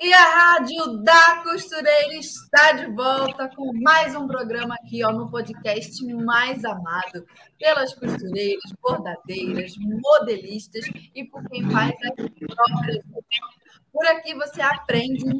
E a Rádio da Costureira está de volta com mais um programa aqui ó, no podcast mais amado pelas costureiras, bordadeiras, modelistas e por quem faz as próprias. Por aqui você aprende um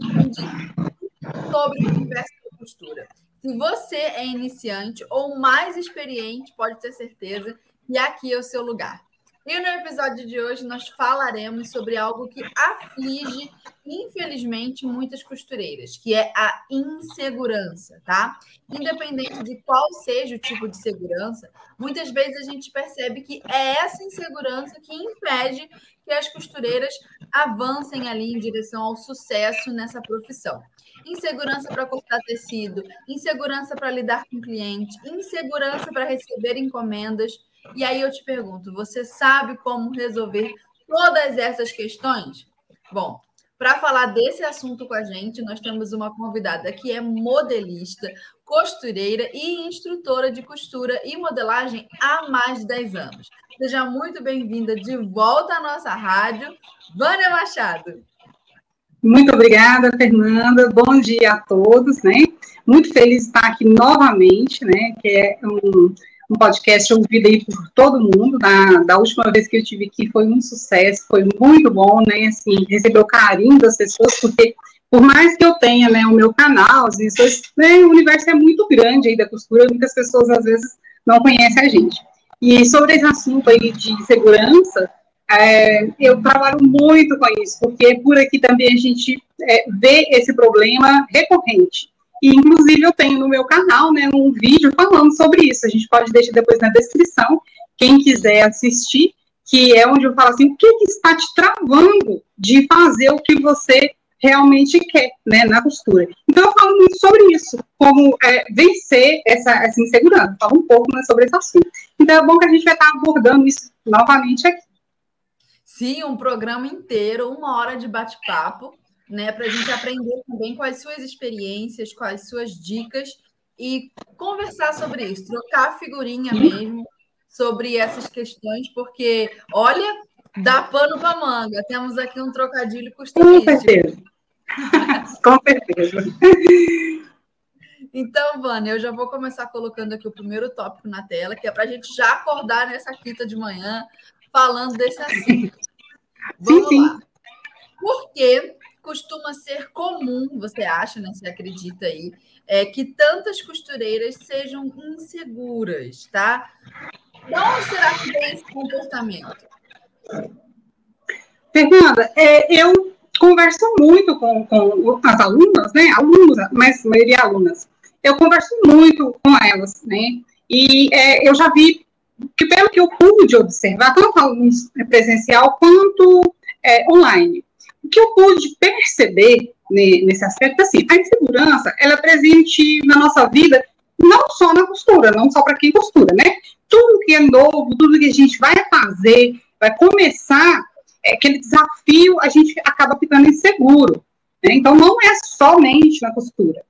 sobre o universo da costura. Se você é iniciante ou mais experiente, pode ter certeza que aqui é o seu lugar. E no episódio de hoje nós falaremos sobre algo que aflige, infelizmente, muitas costureiras, que é a insegurança, tá? Independente de qual seja o tipo de segurança, muitas vezes a gente percebe que é essa insegurança que impede que as costureiras avancem ali em direção ao sucesso nessa profissão. Insegurança para cortar tecido, insegurança para lidar com cliente, insegurança para receber encomendas e aí eu te pergunto, você sabe como resolver todas essas questões? Bom, para falar desse assunto com a gente, nós temos uma convidada que é modelista, costureira e instrutora de costura e modelagem há mais de 10 anos. Seja muito bem-vinda de volta à nossa rádio, Vânia Machado. Muito obrigada, Fernanda. Bom dia a todos, né? Muito feliz de estar aqui novamente, né? Que é um um podcast ouvido aí por todo mundo. Da, da última vez que eu tive aqui foi um sucesso, foi muito bom, né? Assim, receber o carinho das pessoas, porque por mais que eu tenha né, o meu canal, as pessoas, né, o universo é muito grande aí da costura, muitas pessoas às vezes não conhecem a gente. E sobre esse assunto aí de segurança, é, eu trabalho muito com isso, porque por aqui também a gente é, vê esse problema recorrente. E, inclusive, eu tenho no meu canal né, um vídeo falando sobre isso. A gente pode deixar depois na descrição, quem quiser assistir, que é onde eu falo assim, o que, que está te travando de fazer o que você realmente quer, né, na costura. Então, eu falo muito sobre isso, como é, vencer essa, essa insegurança. Falo um pouco né, sobre esse assunto. Então, é bom que a gente vai estar abordando isso novamente aqui. Sim, um programa inteiro, uma hora de bate-papo né? Para a gente aprender também quais suas experiências, quais suas dicas e conversar sobre isso, trocar figurinha mesmo sobre essas questões, porque olha, dá pano para manga. Temos aqui um trocadilho costurístico. Com certeza. Com certeza. Então, Vânia, eu já vou começar colocando aqui o primeiro tópico na tela, que é para a gente já acordar nessa quinta de manhã falando desse assunto. Vamos sim, lá. Por que costuma ser comum, você acha, né? Você acredita aí, é, que tantas costureiras sejam inseguras, tá? De será que vem esse comportamento? Fernanda, é, eu converso muito com, com as alunas, né? Alunos, mas a maioria alunas. Eu converso muito com elas, né? E é, eu já vi que, pelo que eu pude observar, tanto alunos presencial quanto é, online, o que eu pude perceber nesse aspecto, assim, a insegurança, ela é presente na nossa vida, não só na costura, não só para quem costura, né? Tudo que é novo, tudo que a gente vai fazer, vai começar, é, aquele desafio, a gente acaba ficando inseguro. Né? Então, não é somente na costura.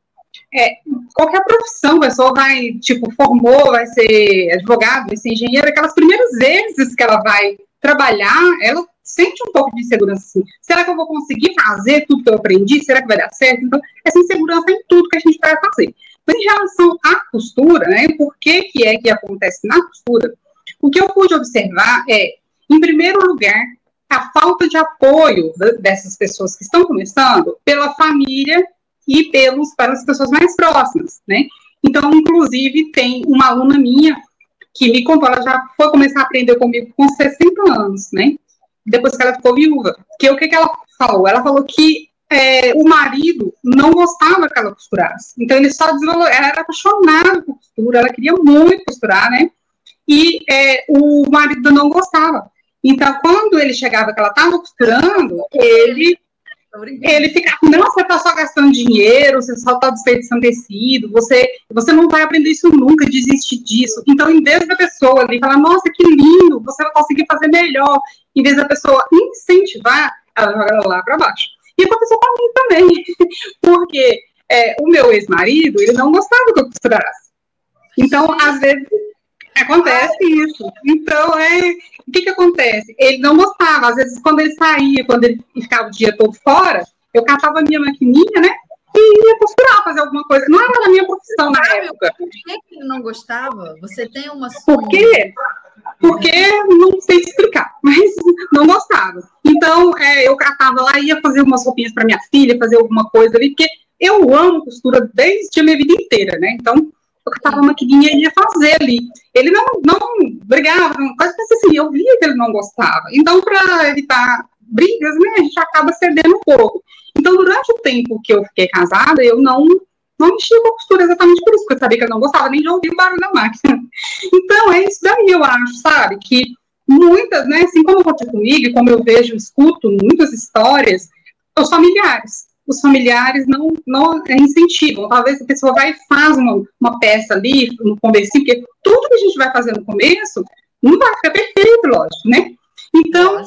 É, qualquer profissão, a pessoa vai, tipo, formou, vai ser advogado, vai ser engenheiro, aquelas primeiras vezes que ela vai trabalhar, ela sente um pouco de insegurança assim. Será que eu vou conseguir fazer tudo que eu aprendi? Será que vai dar certo? Então, essa insegurança em tudo que a gente vai fazer. Mas em relação à costura, né, por que, que é que acontece na costura? O que eu pude observar é, em primeiro lugar, a falta de apoio dessas pessoas que estão começando pela família e pelos, pelas pessoas mais próximas, né? Então, inclusive, tem uma aluna minha que me contou, ela já foi começar a aprender comigo com 60 anos, né? depois que ela ficou viúva. Que o que, que ela falou? Ela falou que é, o marido não gostava que ela costurasse. Então ele só desenvolveu, ela era apaixonada por costura, ela queria muito costurar, né? E é, o marido não gostava. Então, quando ele chegava que ela estava costurando, ele ele ficava, não, você está só gastando dinheiro, você só está desperdiçando tecido, você, você não vai aprender isso nunca, desiste disso. Então, em vez da pessoa ali falar, nossa, que lindo, você vai conseguir fazer melhor, em vez da pessoa incentivar, ela joga lá para baixo. E aconteceu mim também, porque é, o meu ex-marido, ele não gostava que eu costurasse. Então, às vezes, acontece isso. Então, é, o que que acontece? Ele não gostava, às vezes, quando ele saía, quando ele ficava o dia todo fora, eu catava a minha maquininha, né, e ia costurar, fazer alguma coisa. Não era a minha profissão na época. Por que ele não gostava? Você tem uma... Por quê? Porque não sei explicar, mas não gostava. Então, é, eu catava lá, ia fazer umas roupinhas para minha filha, fazer alguma coisa ali, porque eu amo costura desde a minha vida inteira, né? Então, eu catava a maquininha e ia fazer ali. Ele não, não brigava, quase assim, eu via que ele não gostava. Então, para evitar brigas, né, a gente acaba cedendo um pouco. Então, durante o tempo que eu fiquei casada, eu não não mexia com a costura exatamente por isso, porque eu sabia que eu não gostava nem de ouvir o barulho da máquina. Então, é isso daí, eu acho, sabe? Que muitas, né, assim como aconteceu comigo, como eu vejo, escuto muitas histórias, os familiares os familiares não, não incentivam. Talvez a pessoa vai e faz uma, uma peça ali, no começo, porque tudo que a gente vai fazer no começo não vai ficar perfeito, lógico, né? Então,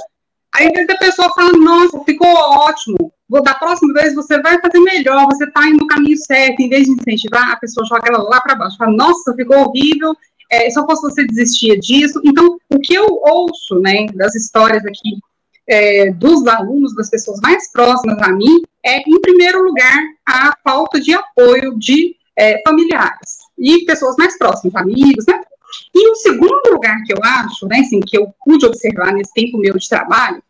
aí a pessoa fala, nossa, ficou ótimo, da próxima vez você vai fazer melhor, você está indo no caminho certo, em vez de incentivar, a pessoa joga ela lá para baixo, fala, nossa, ficou horrível, é, eu fosse você desistia disso. Então, o que eu ouço, né, das histórias aqui é, dos alunos, das pessoas mais próximas a mim, é, em primeiro lugar, a falta de apoio de é, familiares e pessoas mais próximas, amigos, né? E o segundo lugar que eu acho, né, assim, que eu pude observar nesse tempo meu de trabalho,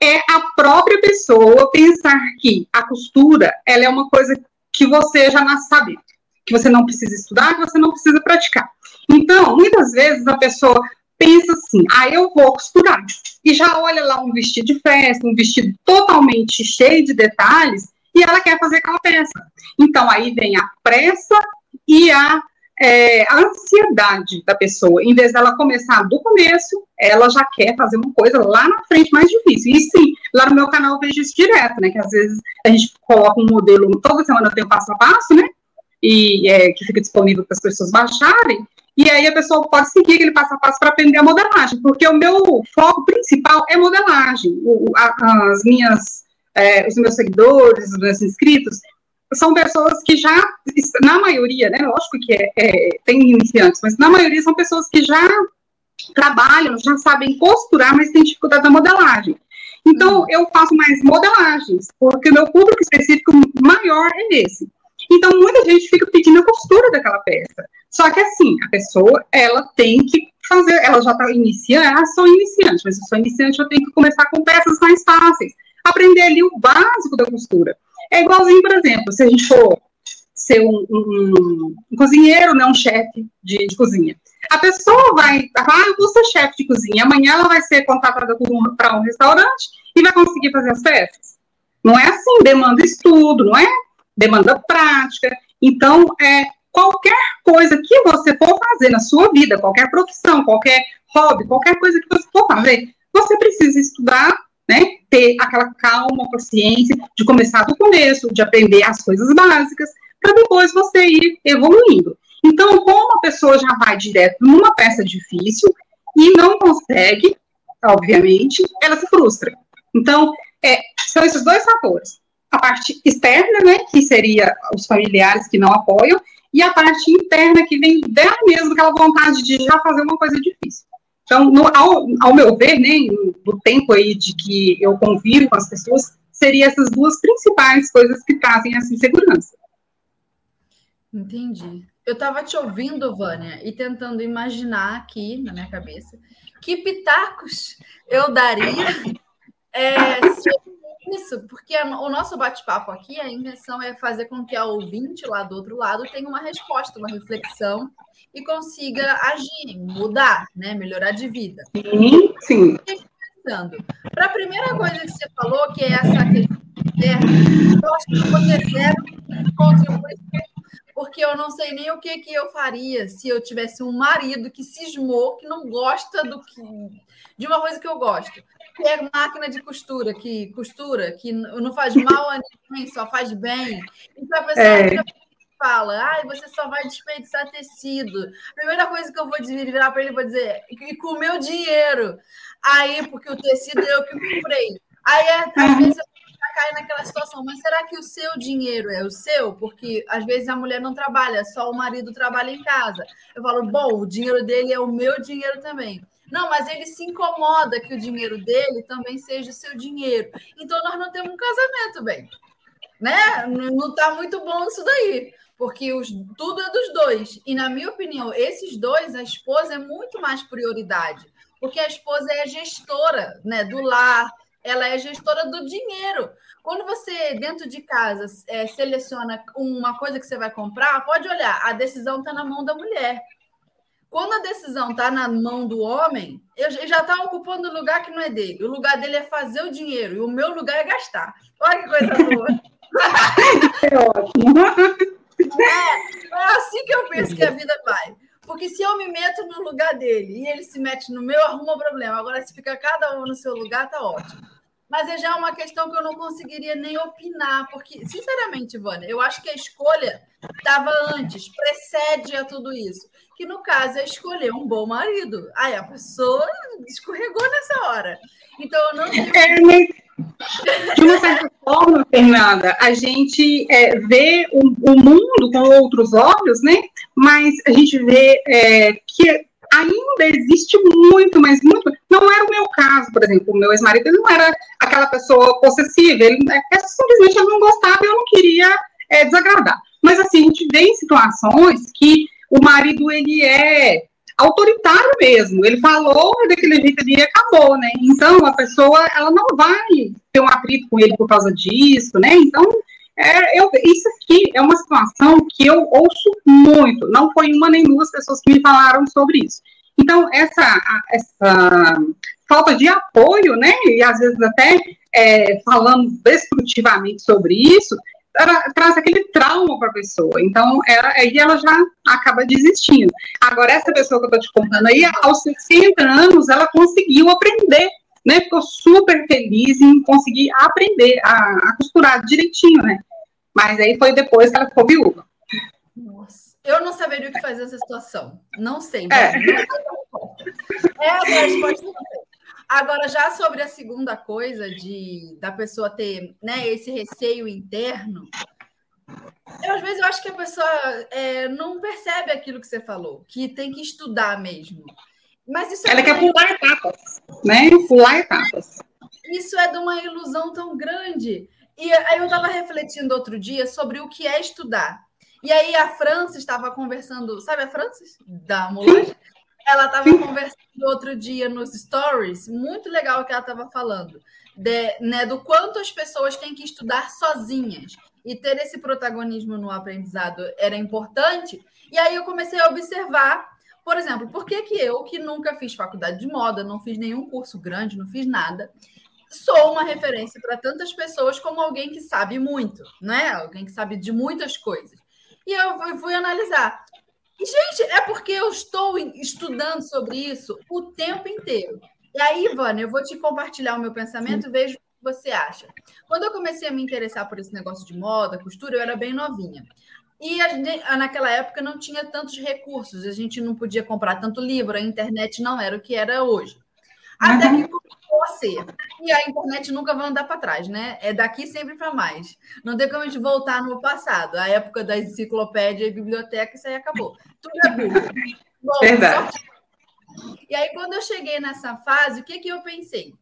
é a própria pessoa pensar que a costura, ela é uma coisa que você já nasce sabendo, que você não precisa estudar, que você não precisa praticar. Então, muitas vezes a pessoa pensa assim, ah, eu vou costurar. E já olha lá um vestido de festa, um vestido totalmente cheio de detalhes, e ela quer fazer aquela peça. Então, aí vem a pressa e a, é, a ansiedade da pessoa. Em vez dela começar do começo, ela já quer fazer uma coisa lá na frente mais difícil. E sim, lá no meu canal eu vejo isso direto, né? Que às vezes a gente coloca um modelo, toda semana tem um passo a passo, né? E é, que fica disponível para as pessoas baixarem. E aí a pessoa pode seguir aquele passo a passo para aprender a modelagem, porque o meu foco principal é modelagem. O, a, as minhas, é, os meus seguidores, os meus inscritos, são pessoas que já, na maioria, né, lógico que é, é, tem iniciantes, mas na maioria são pessoas que já trabalham, já sabem costurar, mas têm dificuldade na modelagem. Então, uhum. eu faço mais modelagens, porque o meu público específico maior é esse. Então, muita gente fica pedindo a costura daquela peça. Só que assim, a pessoa, ela tem que fazer, ela já está iniciando, ah, sou iniciante, mas eu sou iniciante, eu tenho que começar com peças mais fáceis. Aprender ali o básico da costura. É igualzinho, por exemplo, se a gente for ser um, um, um cozinheiro, né, um chefe de, de, cozinha. A pessoa vai, ah, vou ser chefe de cozinha, amanhã ela vai ser contratada para um restaurante e vai conseguir fazer as peças. Não é assim, demanda estudo, não é? Demanda prática. Então, é, qualquer coisa que você for fazer na sua vida, qualquer profissão, qualquer hobby, qualquer coisa que você for fazer, você precisa estudar, né? Ter aquela calma, paciência de começar do começo, de aprender as coisas básicas, para depois você ir evoluindo. Então, como a pessoa já vai direto numa peça difícil e não consegue, obviamente, ela se frustra. Então, é, são esses dois fatores. A parte externa, né, que seria os familiares que não apoiam, e a parte interna que vem dela mesmo, aquela vontade de já fazer uma coisa difícil. Então, no, ao, ao, meu ver, né, do tempo aí de que eu convivo com as pessoas, seriam essas duas principais coisas que trazem essa insegurança. Entendi. Eu estava te ouvindo, Vânia, e tentando imaginar aqui na minha cabeça que pitacos eu daria é, se isso, porque o nosso bate-papo aqui, a intenção é fazer com que a ouvinte lá do outro lado tenha uma resposta, uma reflexão e consiga agir, mudar, né? melhorar de vida. Sim, sim. Para a primeira coisa que você falou, que é essa questão interna, eu acho que eu vou ter zero contribuição, porque eu eu não sei nem o que, que eu faria se eu tivesse um marido que cismou, que não gosta do que de uma coisa que eu gosto, que é máquina de costura, que costura, que não faz mal a ninguém, só faz bem. Então a pessoa é. fala, ai, você só vai desperdiçar tecido. A primeira coisa que eu vou virar para ele, vou dizer, e com o meu dinheiro. Aí, porque o tecido é eu que comprei. Aí, às vezes, eu cai naquela situação, mas será que o seu dinheiro é o seu? Porque às vezes a mulher não trabalha, só o marido trabalha em casa. Eu falo, bom, o dinheiro dele é o meu dinheiro também. Não, mas ele se incomoda que o dinheiro dele também seja o seu dinheiro. Então nós não temos um casamento, bem. Né? Não está muito bom isso daí. Porque os, tudo é dos dois. E, na minha opinião, esses dois, a esposa é muito mais prioridade. Porque a esposa é a gestora né, do lar, ela é gestora do dinheiro. Quando você, dentro de casa, é, seleciona uma coisa que você vai comprar, pode olhar, a decisão está na mão da mulher. Quando a decisão está na mão do homem, ele já está ocupando o lugar que não é dele. O lugar dele é fazer o dinheiro, e o meu lugar é gastar. Olha que coisa boa. É ótimo. É, é assim que eu penso que a vida vai. Porque se eu me meto no lugar dele e ele se mete no meu, arruma problema. Agora, se fica cada um no seu lugar, tá ótimo. Mas é já uma questão que eu não conseguiria nem opinar, porque, sinceramente, Vânia, eu acho que a escolha estava antes, precede a tudo isso. Que no caso é escolher um bom marido. Aí a pessoa escorregou nessa hora. Então eu não. É, de uma certa forma, Fernanda, a gente é, vê o, o, mundo com outros olhos, né? Mas a gente vê é, que ainda existe muito, mas muito. Não era o meu caso, por exemplo, o meu ex-marido não era aquela pessoa possessiva, ele é, simplesmente ele não gostava e eu não queria é, desagradar. Mas assim, a gente vê em situações que o marido ele é autoritário mesmo. Ele falou daquele jeito ali e acabou, né? Então a pessoa ela não vai ter um atrito com ele por causa disso, né? Então é, eu, isso aqui é uma situação que eu ouço muito. Não foi uma nem duas pessoas que me falaram sobre isso. Então essa essa falta de apoio, né? E às vezes até é, falando destrutivamente sobre isso, ela traz aquele trauma para a pessoa. Então, ela, aí ela já acaba desistindo. Agora, essa pessoa que eu estou te contando aí, aos 60 anos, ela conseguiu aprender, né? Ficou super feliz em conseguir aprender a, a costurar direitinho, né? Mas aí foi depois que ela ficou viúva. Nossa, eu não saberia o que fazer nessa situação. Não sei. É, é a resposta Agora, já sobre a segunda coisa de da pessoa ter né, esse receio interno, eu, às vezes eu acho que a pessoa é, não percebe aquilo que você falou, que tem que estudar mesmo. Mas isso é Ela quer pular etapas, né? Pular etapas. Isso é de uma ilusão tão grande. E aí eu estava refletindo outro dia sobre o que é estudar. E aí a França estava conversando, sabe a Francis? Da Mulan? Ela estava conversando outro dia nos stories, muito legal o que ela estava falando, de, né, do quanto as pessoas têm que estudar sozinhas e ter esse protagonismo no aprendizado era importante. E aí eu comecei a observar, por exemplo, por que, que eu, que nunca fiz faculdade de moda, não fiz nenhum curso grande, não fiz nada, sou uma referência para tantas pessoas como alguém que sabe muito, né? Alguém que sabe de muitas coisas. E eu fui, fui analisar gente, é porque eu estou estudando sobre isso o tempo inteiro. E aí, Ivana, eu vou te compartilhar o meu pensamento e vejo o que você acha. Quando eu comecei a me interessar por esse negócio de moda, costura, eu era bem novinha. E a, naquela época não tinha tantos recursos, a gente não podia comprar tanto livro, a internet não era o que era hoje. Até que ser. E a internet nunca vai andar para trás, né? É daqui sempre para mais. Não tem como a gente voltar no passado. A época da enciclopédia e biblioteca, isso aí acabou. Tudo é. Bom, Verdade. Só... E aí, quando eu cheguei nessa fase, o que, que eu pensei?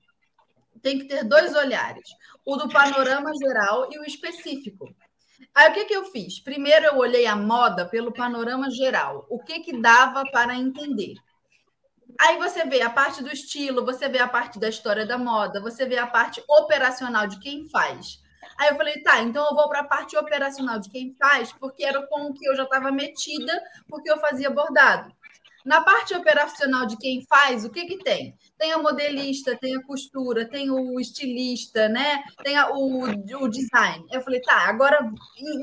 Tem que ter dois olhares: o do panorama geral e o específico. Aí o que, que eu fiz? Primeiro eu olhei a moda pelo panorama geral, o que, que dava para entender. Aí você vê a parte do estilo, você vê a parte da história da moda, você vê a parte operacional de quem faz. Aí eu falei, tá, então eu vou para a parte operacional de quem faz, porque era com o que eu já estava metida, porque eu fazia bordado. Na parte operacional de quem faz, o que que tem? Tem a modelista, tem a costura, tem o estilista, né? Tem a, o, o design. Eu falei, tá, agora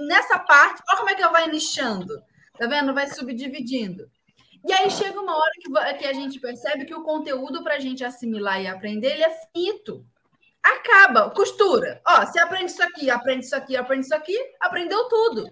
nessa parte, olha como é que eu vai nichando. Tá vendo? Vai subdividindo. E aí chega uma hora que, a gente percebe que o conteúdo para a gente assimilar e aprender ele é finito. Acaba, costura. Ó, você aprende isso aqui, aprende isso aqui, aprende isso aqui, aprendeu tudo.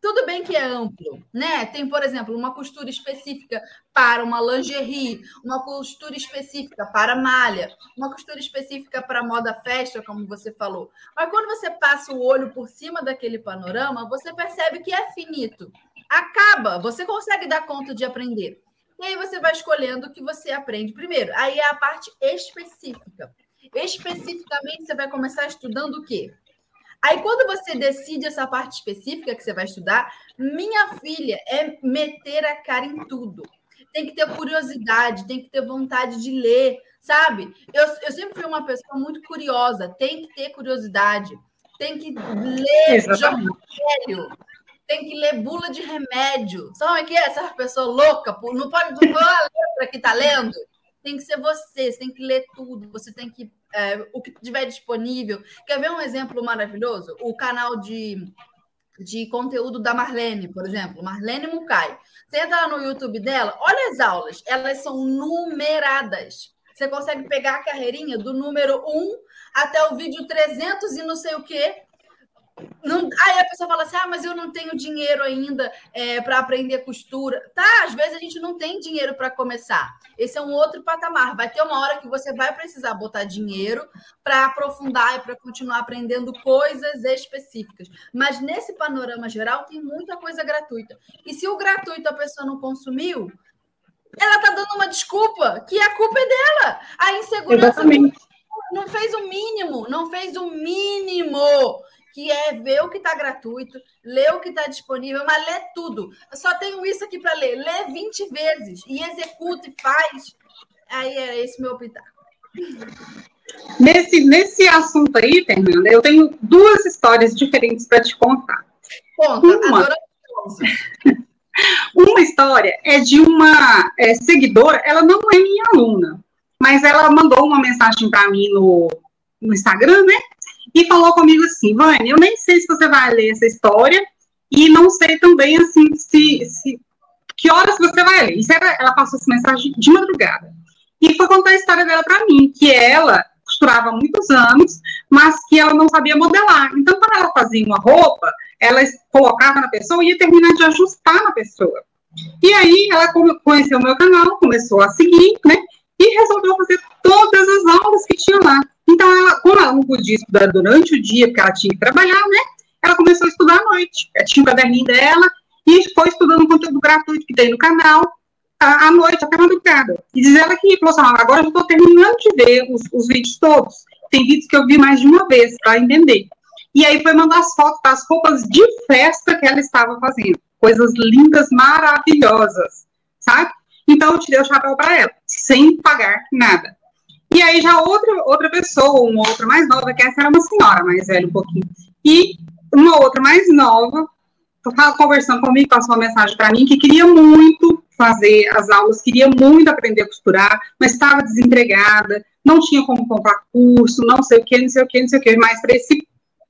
Tudo bem que é amplo, né? Tem, por exemplo, uma costura específica para uma lingerie, uma costura específica para malha, uma costura específica para moda festa, como você falou. Mas quando você passa o olho por cima daquele panorama, você percebe que é finito. Acaba, você consegue dar conta de aprender. E aí você vai escolhendo o que você aprende primeiro. Aí é a parte específica. Especificamente, você vai começar estudando o quê? Aí, quando você decide essa parte específica que você vai estudar, minha filha, é meter a cara em tudo. Tem que ter curiosidade, tem que ter vontade de ler, sabe? Eu, eu sempre fui uma pessoa muito curiosa, tem que ter curiosidade, tem que ler jornal tem que ler bula de remédio. Sabe o que é essa pessoa louca? Não pode não a letra que está lendo. Tem que ser você, você tem que ler tudo, você tem que é, o que tiver disponível. Quer ver um exemplo maravilhoso? O canal de, de conteúdo da Marlene, por exemplo, Marlene Mukai. Você entra lá no YouTube dela, olha as aulas, elas são numeradas. Você consegue pegar a carreirinha do número 1 até o vídeo 300 e não sei o quê, não, aí a pessoa fala assim: ah, mas eu não tenho dinheiro ainda é, para aprender costura. Tá, às vezes a gente não tem dinheiro para começar. Esse é um outro patamar. Vai ter uma hora que você vai precisar botar dinheiro para aprofundar e para continuar aprendendo coisas específicas. Mas nesse panorama geral, tem muita coisa gratuita. E se o gratuito a pessoa não consumiu, ela tá dando uma desculpa, que a culpa é dela. A insegurança Exatamente. não fez o mínimo, não fez o mínimo que é ver o que está gratuito, ler o que está disponível, mas ler tudo. Eu só tenho isso aqui para ler. Lê 20 vezes e executa e faz. Aí é esse meu pitaco. Nesse, nesse assunto aí, Fernanda, eu tenho duas histórias diferentes para te contar. Conta, uma, uma história é de uma é, seguidora, ela não é minha aluna, mas ela mandou uma mensagem para mim no, no Instagram, né? E falou comigo assim, Vânia, eu nem sei se você vai ler essa história e não sei também, assim, se, se que horas você vai ler. Isso era, ela passou essa mensagem de madrugada. E foi contar a história dela para mim, que ela costurava há muitos anos, mas que ela não sabia modelar. Então, quando ela fazia uma roupa, ela colocava na pessoa e ia terminar de ajustar na pessoa. E aí, ela conheceu o meu canal, começou a seguir, né? E resolveu fazer todas as aulas que tinha lá. Então, ela, como ela não podia estudar durante o dia, porque ela tinha que trabalhar, né? Ela começou a estudar à noite. Ela tinha o caderninho dela e foi estudando conteúdo gratuito que tem no canal à, à noite, até madrugada. E diz ela que, falou assim, agora eu estou terminando de ver os, os vídeos todos. Tem vídeos que eu vi mais de uma vez para entender. E aí foi mandar as fotos das roupas de festa que ela estava fazendo. Coisas lindas, maravilhosas, sabe? Então eu tirei o chapéu para ela, sem pagar nada. E aí já outra, outra pessoa, uma outra mais nova, que essa era uma senhora mais velha um pouquinho, e uma outra mais nova, conversando comigo, passou uma mensagem para mim que queria muito fazer as aulas, queria muito aprender a costurar, mas estava desempregada, não tinha como comprar curso, não sei o que, não sei o que, não sei o que, mais para esse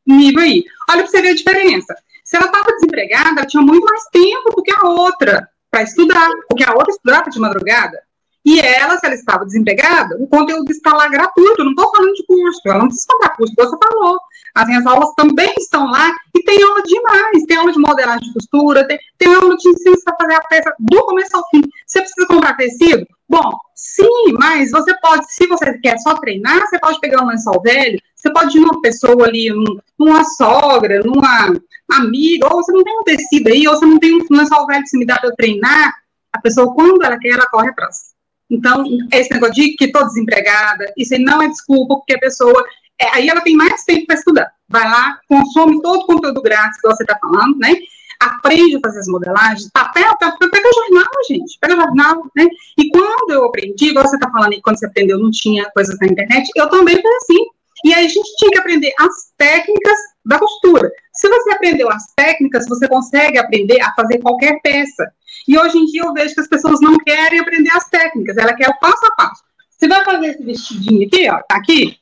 nível aí. Olha para você ver a diferença. Se ela estava desempregada, ela tinha muito mais tempo do que a outra para estudar, porque a outra estudava de madrugada. E ela, se ela estava desempregada, o conteúdo está lá gratuito, não estou falando de curso, ela não precisa comprar curso, você falou. As minhas aulas também estão lá e tem aula demais, tem aula de modelagem de costura, tem, tem aula de ensino para fazer a peça do começo ao fim. Você precisa comprar tecido? Bom, sim, mas você pode, se você quer só treinar, você pode pegar um lençol velho, você pode ir numa pessoa ali, numa sogra, numa amiga, ou você não tem um tecido aí, ou você não tem um lençol velho que se me dá para treinar, a pessoa, quando ela quer, ela corre atrás. Então, esse negócio de que estou desempregada, isso aí não é desculpa, porque a pessoa. É, aí ela tem mais tempo para estudar. Vai lá, consome todo o conteúdo grátis que você está falando, né? Aprende a fazer as modelagens, papel, papel, pega jornal, gente, pega jornal, né? E quando eu aprendi, você está falando aí, quando você aprendeu, não tinha coisas na internet, eu também fui assim. E aí a gente tinha que aprender as técnicas da costura. Se você aprendeu as técnicas, você consegue aprender a fazer qualquer peça. E hoje em dia eu vejo que as pessoas não querem aprender as técnicas, ela quer o passo a passo. Você vai fazer esse vestidinho aqui, ó, tá aqui,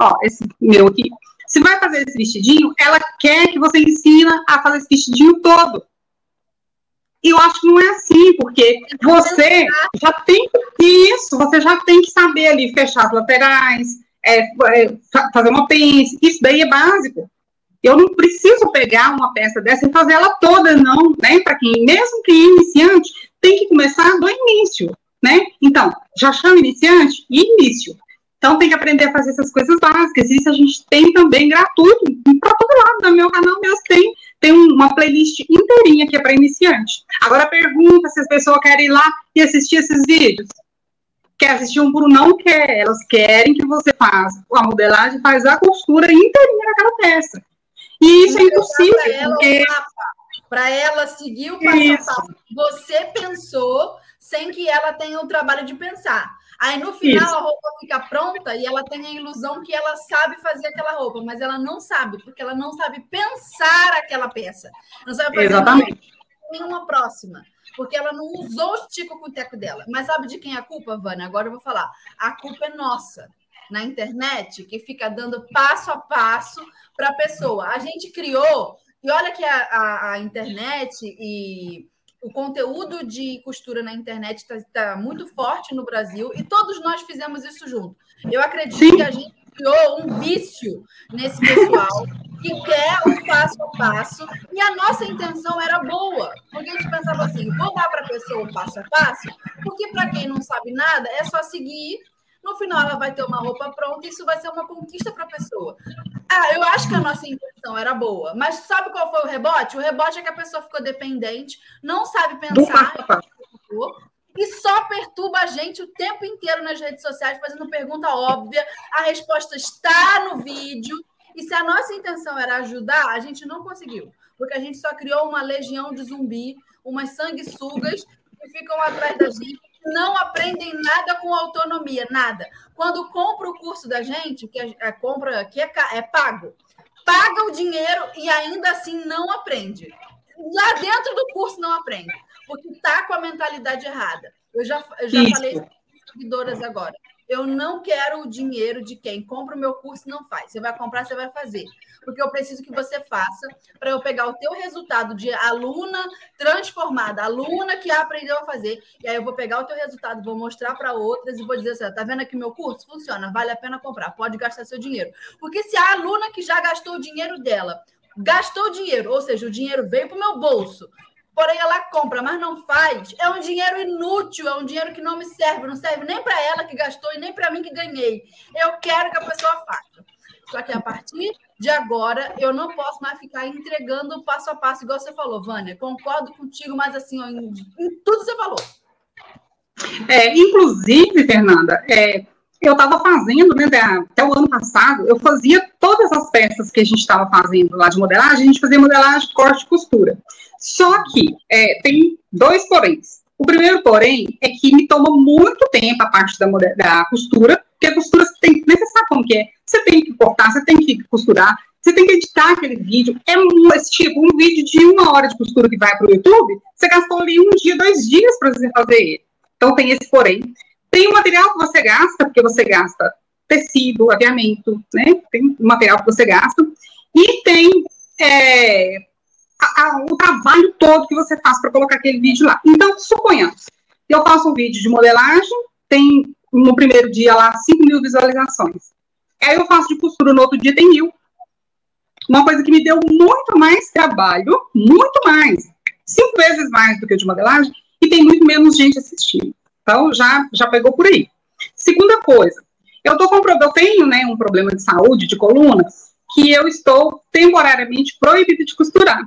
ó, esse meu aqui. Você vai fazer esse vestidinho, ela quer que você ensina a fazer esse vestidinho todo. eu acho que não é assim, porque você já tem isso, você já tem que saber ali fechar as laterais, é, é, fazer uma pence, isso daí é básico. Eu não preciso pegar uma peça dessa e fazer ela toda, não, né? Para quem, mesmo que iniciante, tem que começar do início, né? Então, já chama iniciante início. Então, tem que aprender a fazer essas coisas básicas. Isso a gente tem também gratuito, para todo lado, no meu canal mesmo tem, tem uma playlist inteirinha que é para iniciante. Agora, pergunta se as pessoas querem ir lá e assistir esses vídeos quer assistir um por um, não quer. Elas querem que você faça a modelagem, faz a costura inteirinha naquela peça. E isso é impossível. Para ela, seguir o passo a passo que você pensou, sem que ela tenha o trabalho de pensar. Aí no final isso. a roupa fica pronta e ela tem a ilusão que ela sabe fazer aquela roupa, mas ela não sabe, porque ela não sabe pensar aquela peça. Não sabe fazer Exatamente. nenhuma próxima porque ela não usou o tico com o teco dela. Mas sabe de quem é a culpa, Vânia? Agora eu vou falar. A culpa é nossa. Na internet, que fica dando passo a passo para a pessoa. A gente criou, e olha que a, a, a internet e o conteúdo de costura na internet está tá muito forte no Brasil e todos nós fizemos isso junto. Eu acredito Sim. que a gente criou um vício nesse pessoal que quer o passo a passo, e a nossa intenção era boa, porque a gente pensava assim: vou dar para a pessoa o passo a passo, porque para quem não sabe nada, é só seguir. No final, ela vai ter uma roupa pronta e isso vai ser uma conquista para a pessoa. Ah, eu acho que a nossa intenção era boa, mas sabe qual foi o rebote? O rebote é que a pessoa ficou dependente, não sabe pensar e só perturba a gente o tempo inteiro nas redes sociais, fazendo pergunta óbvia. A resposta está no vídeo. E se a nossa intenção era ajudar, a gente não conseguiu. Porque a gente só criou uma legião de zumbi, umas sanguessugas que ficam atrás da gente, não aprendem nada com autonomia, nada. Quando compra o curso da gente, que é, é compra que é, é pago, paga o dinheiro e ainda assim não aprende. Lá dentro do curso não aprende porque está com a mentalidade errada. Eu já, eu já falei isso para seguidoras agora. Eu não quero o dinheiro de quem compra o meu curso e não faz. Você vai comprar, você vai fazer. Porque eu preciso que você faça para eu pegar o teu resultado de aluna transformada, aluna que aprendeu a fazer. E aí eu vou pegar o teu resultado, vou mostrar para outras e vou dizer assim: tá vendo aqui meu curso? Funciona, vale a pena comprar, pode gastar seu dinheiro. Porque se a aluna que já gastou o dinheiro dela gastou dinheiro, ou seja, o dinheiro veio para o meu bolso, porém ela compra, mas não faz, é um dinheiro inútil, é um dinheiro que não me serve, não serve nem para ela que gastou e nem para mim que ganhei. Eu quero que a pessoa faça. Só que a partir de agora, eu não posso mais ficar entregando passo a passo, igual você falou, Vânia. Concordo contigo, mas assim, ó, em, em tudo você falou. É, inclusive, Fernanda, é, eu estava fazendo, né, até o ano passado, eu fazia todas as peças que a gente estava fazendo lá de modelagem, a gente fazia modelagem, corte e costura. Só que é, tem dois poréns. O primeiro, porém, é que me toma muito tempo a parte da, da costura, porque a costura você tem, você sabe como que é. Você tem que cortar, você tem que costurar, você tem que editar aquele vídeo. É um, tipo um vídeo de uma hora de costura que vai para o YouTube, você gastou ali um dia, dois dias para você fazer ele. Então tem esse porém. Tem o material que você gasta, porque você gasta tecido, aviamento, né? Tem o material que você gasta. E tem é, a, o trabalho todo que você faz para colocar aquele vídeo lá. Então, suponhamos, eu faço um vídeo de modelagem, tem no primeiro dia lá 5 mil visualizações. Aí eu faço de costura, no outro dia tem mil. Uma coisa que me deu muito mais trabalho, muito mais, cinco vezes mais do que o de modelagem, e tem muito menos gente assistindo. Então, já, já pegou por aí. Segunda coisa, eu, tô com, eu tenho né, um problema de saúde, de coluna, que eu estou temporariamente proibida de costurar.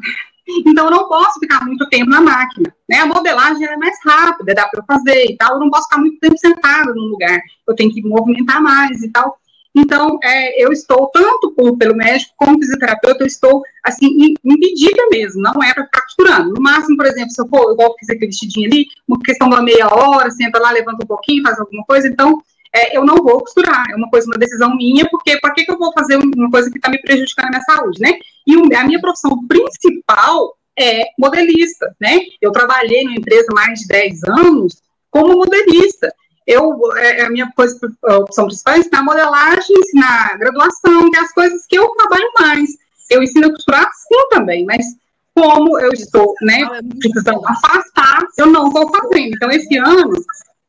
Então, eu não posso ficar muito tempo na máquina. Né? A modelagem é mais rápida, dá para eu fazer e tal. Eu não posso ficar muito tempo sentada num lugar. Eu tenho que movimentar mais e tal. Então, é, eu estou, tanto por, pelo médico como fisioterapeuta, eu estou, assim, impedida mesmo, não é para ficar costurando. No máximo, por exemplo, se eu for, igual fiz aquele vestidinho ali, uma questão de meia hora, senta lá, levanta um pouquinho, faz alguma coisa, então, é, eu não vou costurar. É uma coisa, uma decisão minha, porque para que, que eu vou fazer uma coisa que está me prejudicando a minha saúde, né? E a minha profissão principal é modelista, né? Eu trabalhei numa empresa mais de 10 anos como modelista. Eu, é, a minha coisa, a opção principal é ensinar modelagem, ensinar graduação, que é as coisas que eu trabalho mais. Eu ensino a costurar sim também, mas como eu estou, né, precisando afastar, eu não estou fazendo. Então, esse ano,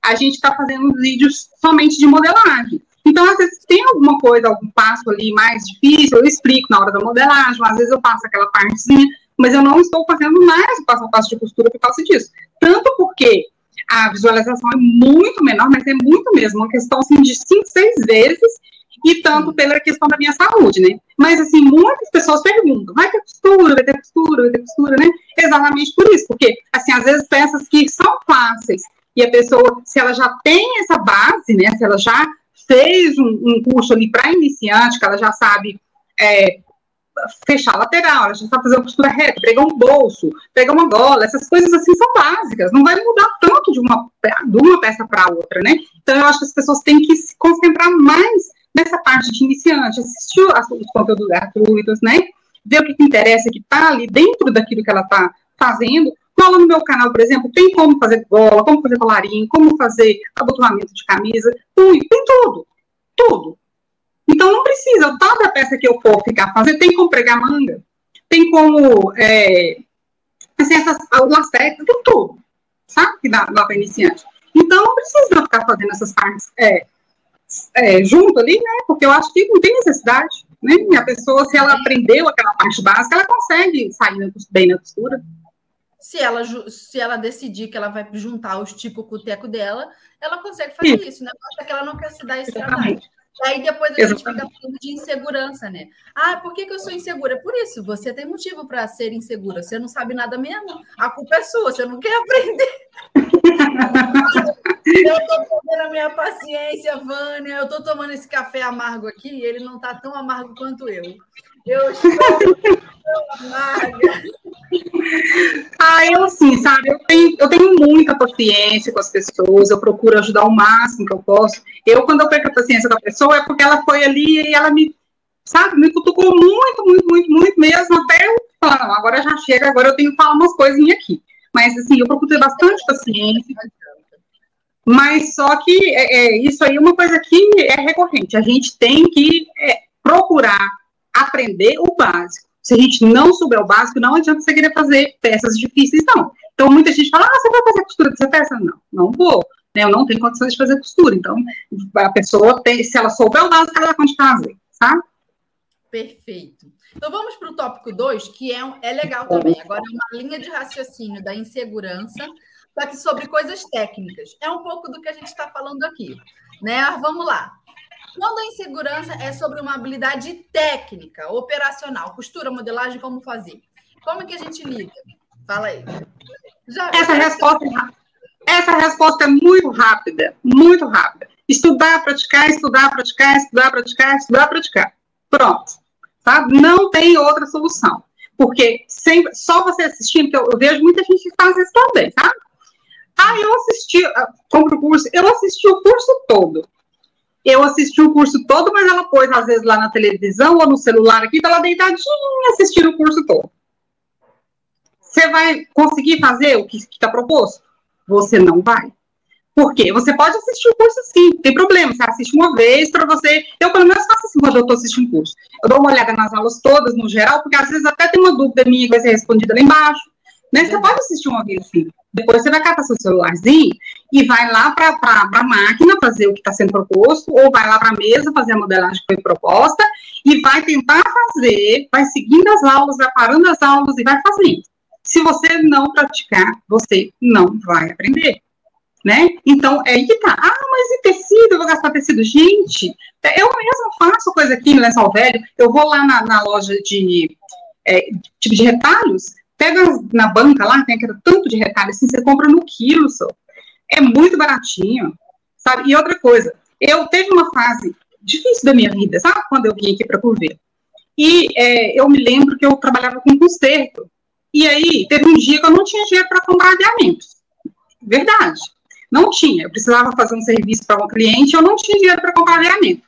a gente está fazendo vídeos somente de modelagem. Então, às vezes, tem alguma coisa, algum passo ali mais difícil, eu explico na hora da modelagem, às vezes eu passo aquela partezinha, mas eu não estou fazendo mais o passo a passo de costura por causa disso. Tanto porque a visualização é muito menor, mas é muito mesmo, uma questão assim, de 5, 6 vezes, e tanto pela questão da minha saúde, né? Mas, assim, muitas pessoas perguntam, vai ter costura, vai ter costura, vai ter costura, né? Exatamente por isso, porque, assim, às vezes peças que são fáceis, e a pessoa, se ela já tem essa base, né, se ela já fez um, um curso ali para iniciante, que ela já sabe é, fechar a lateral, ela já sabe fazer uma costura reta, pegar um bolso, pegar uma gola, essas coisas assim são básicas, não vai mudar tanto de uma, de uma peça para outra, né? Então eu acho que as pessoas têm que se concentrar mais nessa parte de iniciante, assistir os conteúdos gratuitos, né? Ver o que, que interessa, que está ali dentro daquilo que ela está fazendo. Cola no meu canal, por exemplo, tem como fazer gola, como fazer colarinho, como fazer abotoamento de camisa, tem, tem tudo, tudo. Então não precisa, toda peça que eu for ficar fazendo, tem como pregar manga, tem como, é, assim, essas, lacete, tem tudo, sabe? Que dá, para iniciante. Então não precisa ficar fazendo essas partes é, é, junto ali, né? Porque eu acho que não tem necessidade, né? A pessoa, se ela aprendeu aquela parte básica, ela consegue sair bem na costura. Se ela, se ela decidir que ela vai juntar o estico com o teco dela, ela consegue fazer isso, né? Acho que ela não quer se dar esse trabalho. Aí depois a Exatamente. gente fica falando de insegurança, né? Ah, por que, que eu sou insegura? Por isso, você tem motivo para ser insegura. Você não sabe nada mesmo. A culpa é sua, você não quer aprender. eu estou perdendo a minha paciência, Vânia. Eu estou tomando esse café amargo aqui e ele não está tão amargo quanto eu. Eu estou tão amarga. Ah, eu assim, sabe, eu tenho, eu tenho muita paciência com as pessoas, eu procuro ajudar o máximo que eu posso. Eu, quando eu perco a paciência da pessoa, é porque ela foi ali e ela me, sabe, me cutucou muito, muito, muito, muito mesmo, até eu falar, não, agora já chega, agora eu tenho que falar umas coisinhas aqui. Mas, assim, eu procuro ter bastante paciência. Mas só que é, é, isso aí é uma coisa que é recorrente. A gente tem que é, procurar aprender o básico. Se a gente não souber o básico, não adianta você querer fazer peças difíceis, não. Então, muita gente fala, ah, você vai fazer costura dessa peça? Não, não vou. Né? Eu não tenho condições de fazer costura. Então, a pessoa, tem, se ela souber o básico, ela pode fazer, sabe? Perfeito. Então, vamos para o tópico 2, que é, é legal também. Agora, é uma linha de raciocínio da insegurança, só que sobre coisas técnicas. É um pouco do que a gente está falando aqui. Né? Vamos lá. Quando a insegurança é sobre uma habilidade técnica, operacional, costura, modelagem, como fazer? Como é que a gente lida? Fala aí. Já, essa, resposta, essa resposta é muito rápida, muito rápida. Estudar, praticar, estudar, praticar, estudar, praticar, estudar, praticar. Pronto. Tá? Não tem outra solução. Porque sempre, só você assistindo, que eu, eu vejo muita gente que faz isso também, tá? Ah, eu assisti, ah, compro o curso, eu assisti o curso todo eu assisti o curso todo, mas ela pôs, às vezes, lá na televisão ou no celular aqui, para ela deitadinha assistir o curso todo. Você vai conseguir fazer o que está proposto? Você não vai. Por quê? Você pode assistir o curso sim, tem problema. Você assiste uma vez para você. Eu, pelo menos, faço assim quando eu estou assistindo curso. Eu dou uma olhada nas aulas todas, no geral, porque às vezes até tem uma dúvida minha que vai ser respondida lá embaixo. Né? Você pode assistir uma vez assim. Depois você vai catar seu celularzinho e vai lá para a máquina fazer o que está sendo proposto, ou vai lá para a mesa fazer a modelagem que foi proposta, e vai tentar fazer, vai seguindo as aulas, vai parando as aulas e vai fazendo. Se você não praticar, você não vai aprender. Né? Então, é aí que tá. Ah, mas e tecido? Eu vou gastar tecido. Gente, eu mesma faço coisa aqui no Lençol Velho. Eu vou lá na, na loja de, é, tipo de retalhos, Pega na banca lá, tem aquele tanto de retalho, assim, você compra no quilo só. É muito baratinho, sabe? E outra coisa, eu teve uma fase difícil da minha vida, sabe? Quando eu vim aqui para Curver. E é, eu me lembro que eu trabalhava com conserto. E aí, teve um dia que eu não tinha dinheiro para comprar aviamentos. Verdade. Não tinha. Eu precisava fazer um serviço para um cliente, eu não tinha dinheiro para comprar aviamento.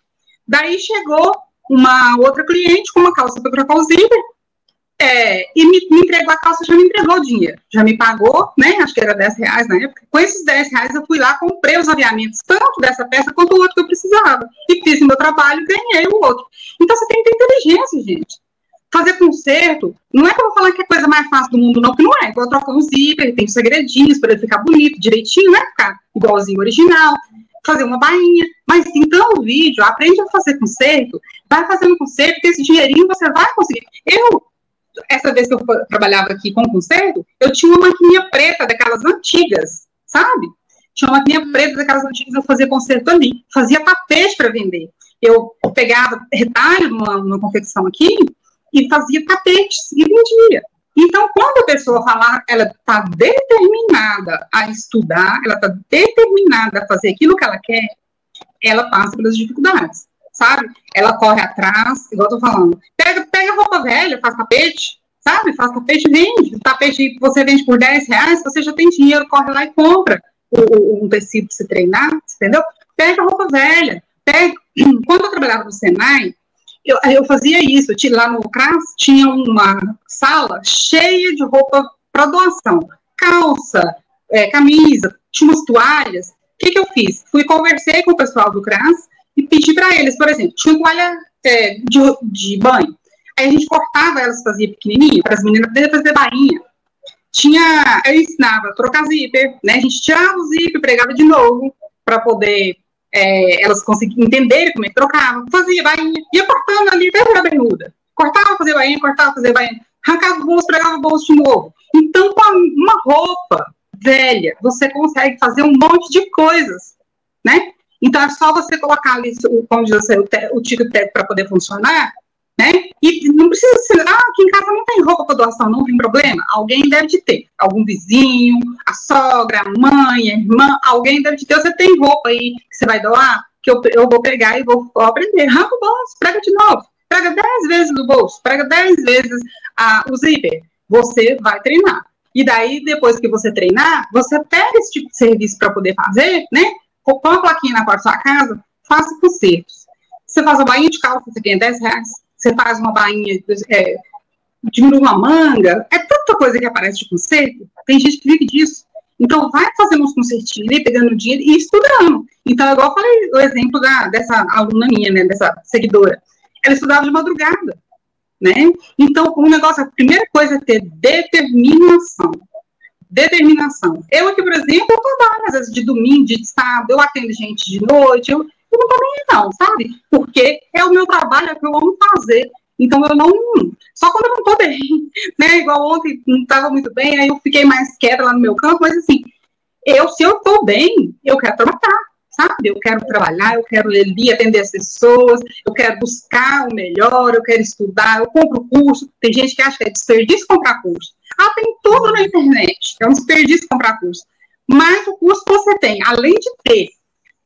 Daí chegou uma outra cliente com uma calça para zíper, é, e me, me, entregou a calça, já me entregou o dinheiro, já me pagou, né? Acho que era 10 reais na época. Com esses 10 reais eu fui lá, comprei os aviamentos, tanto dessa peça quanto o outro que eu precisava. E fiz o meu trabalho ganhei o outro. Então você tem que ter inteligência, gente. fazer conserto, não é que eu vou falar que é a coisa mais fácil do mundo, não, que não é. Igual trocar um zíper, tem segredinhos para ele ficar bonito, direitinho, né? Ficar igualzinho original, fazer uma bainha. Mas então o vídeo, aprende a fazer conserto, vai fazendo conserto, que esse dinheirinho você vai conseguir. Eu, essa vez que eu trabalhava aqui com conserto, eu tinha uma maquininha preta daquelas antigas, sabe? Tinha uma maquininha preta daquelas antigas, eu fazia conserto ali, fazia tapete para vender. Eu pegava retalho numa, numa confecção aqui, e fazia tapetes e vendia. Então, quando a pessoa falar, ela está determinada a estudar, ela está determinada a fazer aquilo que ela quer, ela passa pelas dificuldades, sabe? Ela corre atrás, igual eu tô falando. Pega, pega roupa velha, faz tapete, sabe? Faz tapete vende. O tapete você vende por 10 reais, você já tem dinheiro, corre lá e compra o, o, um tecido para se treinar, entendeu? Pega roupa velha. Pega... Quando eu trabalhava no Senai, eu, eu fazia isso, lá no CRAS tinha uma sala cheia de roupa para doação, calça, é, camisa, tinha umas toalhas. O que, que eu fiz? Fui conversei com o pessoal do CRAS e pedi para eles, por exemplo, tinha toalha é, de, de banho. Aí a gente cortava elas, fazia pequenininho, para as meninas poderem fazer bainha. Tinha, eu ensinava a trocar zíper, né? A gente tirava o zíper, pregava de novo, para poder é, elas conseguiam entender como é que trocava, fazia bainha, ia cortando ali até virar bermuda. Cortava, fazia bainha, cortava, fazia bainha, arrancava o bolso, pregava o bolso de novo. Então, com uma roupa velha, você consegue fazer um monte de coisas, né? Então, é só você colocar ali, como diz você, o, o técnico para poder funcionar, né? E não precisa ser, ah, aqui em casa não tem roupa para doação, não tem problema. Alguém deve de ter. Algum vizinho, a sogra, a mãe, a irmã, alguém deve de ter. Você tem roupa aí que você vai doar, que eu, eu vou pegar e vou, vou aprender. Arranca o bolso, prega de novo. Prega dez vezes no bolso, prega dez vezes a, o zíper. Você vai treinar. E daí, depois que você treinar, você pega esse tipo de serviço para poder fazer, né? Põe uma plaquinha na porta da sua casa, faça concertos. Você faz a bainha de calça, você ganha 10 reais você faz uma bainha, é, diminui uma manga, é tanta coisa que aparece de conceito, tem gente que vive disso. Então, vai fazendo uns concertinhos ali, pegando dinheiro e estudando. Então, igual eu falei o exemplo da, dessa aluna minha, né, dessa seguidora. Ela estudava de madrugada, né? Então, o negócio, a primeira coisa é ter determinação. Determinação. Eu aqui, por exemplo, eu trabalho, às vezes, de domingo, de sábado, eu atendo gente de noite, eu, eu não tô não, sabe? Porque é o meu trabalho, é o que eu amo fazer. Então eu não. Só quando eu não tô bem, né? Igual ontem não estava muito bem, aí eu fiquei mais quieta lá no meu campo, mas assim, eu, se eu tô bem, eu quero trabalhar, sabe? Eu quero trabalhar, eu quero ler atender as pessoas, eu quero buscar o melhor, eu quero estudar, eu compro curso. Tem gente que acha que é desperdício comprar curso. Ah, tem tudo na internet, é um desperdício comprar curso. Mas o curso que você tem, além de ter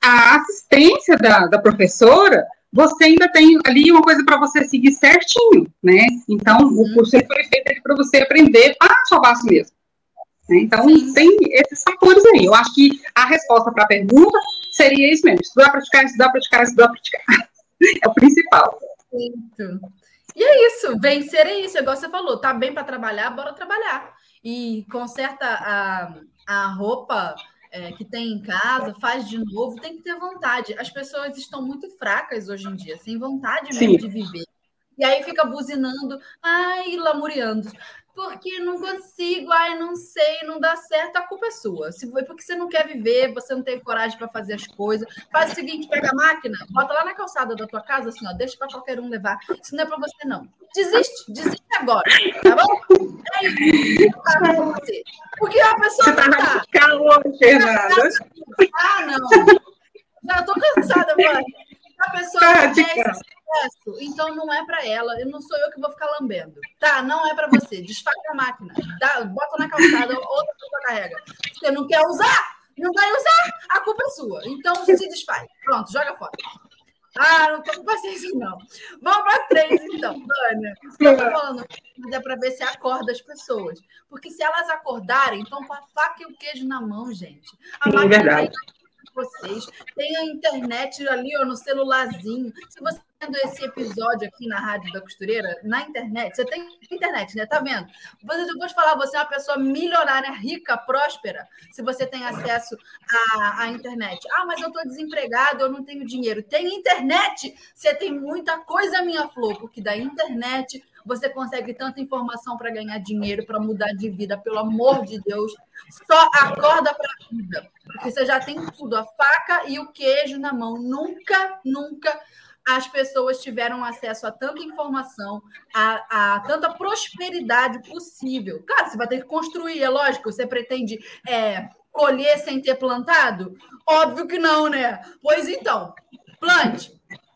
a assistência da, da professora, você ainda tem ali uma coisa para você seguir certinho, né? Então, o uhum. curso foi feito para você aprender passo a passo mesmo. Né? Então, tem esses fatores aí. Eu acho que a resposta para a pergunta seria isso mesmo: estudar, praticar, estudar, praticar, estudar, praticar. é o principal. Muito. E é isso, vencer é isso, igual você falou, tá bem para trabalhar, bora trabalhar. E conserta a, a roupa é, que tem em casa, faz de novo, tem que ter vontade. As pessoas estão muito fracas hoje em dia, sem vontade mesmo Sim. de viver. E aí fica buzinando, ai, lamuriando porque não consigo, ai, não sei, não dá certo, a culpa é sua. Se foi porque você não quer viver, você não tem coragem para fazer as coisas, faz o seguinte, pega a máquina, bota lá na calçada da tua casa, assim, ó, deixa para qualquer um levar. Isso não é para você não. Desiste, desiste agora, tá bom? É isso, você. Porque a pessoa você tá não tá. Calor, Fernanda. Ah, não. Já tô cansada, mano. A pessoa tá, sucesso, então não é para ela. Eu não sou eu que vou ficar lambendo. Tá, não é para você. Desfaz a máquina. Dá, bota na calçada, outra pessoa carrega. Você não quer usar? Não vai usar? A culpa é sua. Então se desfaz. Pronto, joga fora. Ah, não tô com paciência, não. Vamos para três, então, Dani. Eu tô falando, é para ver se acorda as pessoas. Porque se elas acordarem, estão com a faca e o queijo na mão, gente. A é verdade. Vocês. Tem a internet ali ó, no celularzinho. Se você tá vendo esse episódio aqui na Rádio da Costureira, na internet, você tem internet, né? Tá vendo? Eu vou te falar, você é uma pessoa milionária, rica, próspera, se você tem acesso à, à internet. Ah, mas eu estou desempregado, eu não tenho dinheiro. Tem internet, você tem muita coisa, minha flor, porque da internet você consegue tanta informação para ganhar dinheiro, para mudar de vida, pelo amor de Deus. Só acorda para a vida, porque você já tem tudo, a faca e o queijo na mão. Nunca, nunca as pessoas tiveram acesso a tanta informação, a, a, tanta prosperidade possível. Claro, você vai ter que construir, é lógico, você pretende é, colher sem ter plantado? Óbvio que não, né? Pois então, plante.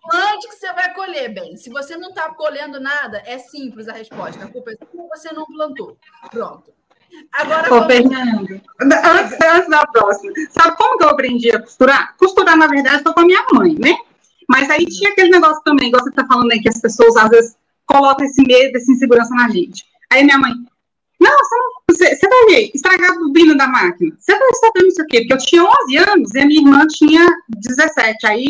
Plante que você vai colher, bem. Se você não está colhendo nada, é simples a resposta. A culpa é sua, você não plantou. Pronto. Agora, Ô, Fernando, antes, antes da próxima, sabe como que eu aprendi a costurar? Costurar, na verdade, foi com a minha mãe, né? Mas aí tinha aquele negócio também, igual você está falando aí, que as pessoas às vezes colocam esse medo, essa insegurança na gente. Aí minha mãe, não, você, você vai ver, estragar a bobina da máquina. Você vai saber isso aqui, porque eu tinha 11 anos e a minha irmã tinha 17. Aí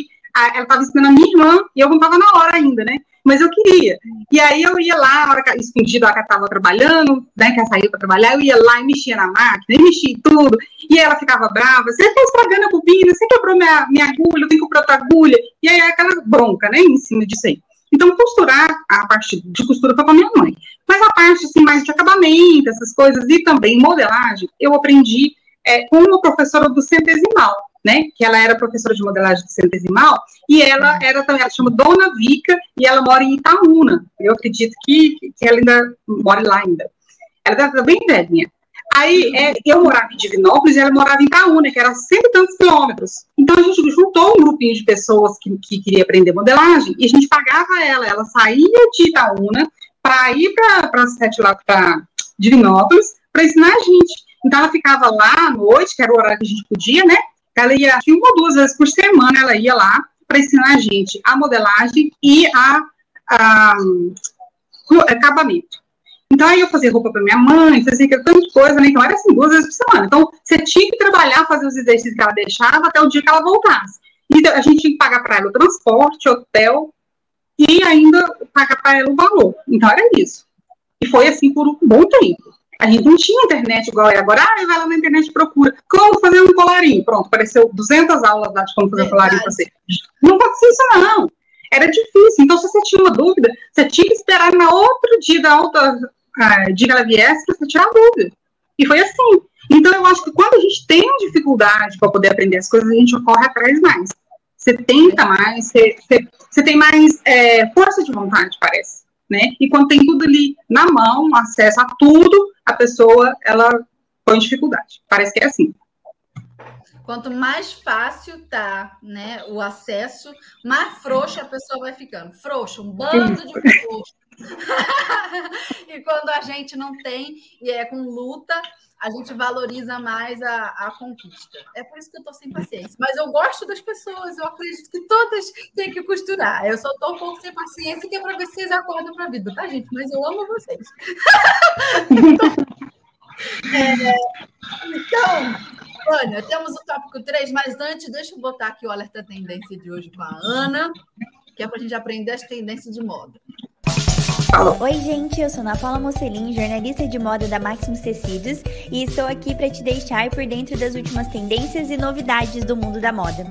ela estava ensinando a minha irmã e eu estava na hora ainda, né? Mas eu queria. E aí eu ia lá, a hora que, escondido, a que estava trabalhando, né, que ela saiu para trabalhar, eu ia lá e mexia na máquina, e mexia em tudo. E ela ficava brava, você está estragando a bobina, você quebrou minha, minha agulha, eu tenho que comprar outra agulha. E aí aquela bronca, né, em cima disso aí. Então, costurar, a parte de costura foi com a minha mãe. Mas a parte, assim, mais de acabamento, essas coisas, e também modelagem, eu aprendi é, com uma professora do centesimal, né? Que ela era professora de modelagem do centesimal, e ela era também, ela chama Dona Vica, e ela mora em Itaúna. Eu acredito que, que ela ainda mora lá ainda. Ela está bem velhinha. Aí é, eu morava em Divinópolis e ela morava em Itaúna, que era cento e tantos quilômetros. Então a gente juntou um grupinho de pessoas que, que queria aprender modelagem e a gente pagava ela. Ela saía de Itaúna para ir para Sete lá para Divinópolis para ensinar a gente. Então ela ficava lá à noite, que era o horário que a gente podia, né? Ela ia uma ou duas vezes por semana, ela ia lá para ensinar a gente a modelagem e a, a, a acabamento. Então, aí eu fazia roupa para minha mãe, fazia tanta coisa, né? Então, era assim, duas vezes por semana. Então, você tinha que trabalhar, fazer os exercícios que ela deixava até o dia que ela voltasse. E a gente tinha que pagar para ela o transporte, hotel e ainda pagar para ela o valor. Então, era isso. E foi assim por um bom tempo. A gente não tinha internet igual é agora. Ah, vai lá na internet e procura. Como fazer um colarinho? Pronto, apareceu 200 aulas lá de como fazer um colarinho para você. Não pode ser isso, não. Era difícil. Então, se você tinha uma dúvida, você tinha que esperar na outro dia da outra uh, de ela viesse para você tirar dúvida. E foi assim. Então, eu acho que quando a gente tem dificuldade para poder aprender as coisas, a gente corre atrás mais. Você tenta mais, você, você, você tem mais é, força de vontade, parece. Né? E quando tem tudo ali na mão, acesso a tudo, a pessoa, ela põe dificuldade. Parece que é assim. Quanto mais fácil tá, né, o acesso, mais frouxa a pessoa vai ficando. Frouxa, um bando de frouxo. e quando a gente não tem e é com luta, a gente valoriza mais a, a conquista. É por isso que eu estou sem paciência. Mas eu gosto das pessoas, eu acredito que todas têm que costurar. Eu só estou um pouco sem paciência, que é para ver se vocês acordam para a vida, tá, gente? Mas eu amo vocês. é, então, Ana, temos o tópico 3, mas antes, deixa eu botar aqui o alerta tendência de hoje com a Ana, que é para a gente aprender as tendências de moda. Oi, gente, eu sou Ana Paula Mocelin, jornalista de moda da Maximus Tecidos, e estou aqui para te deixar por dentro das últimas tendências e novidades do mundo da moda.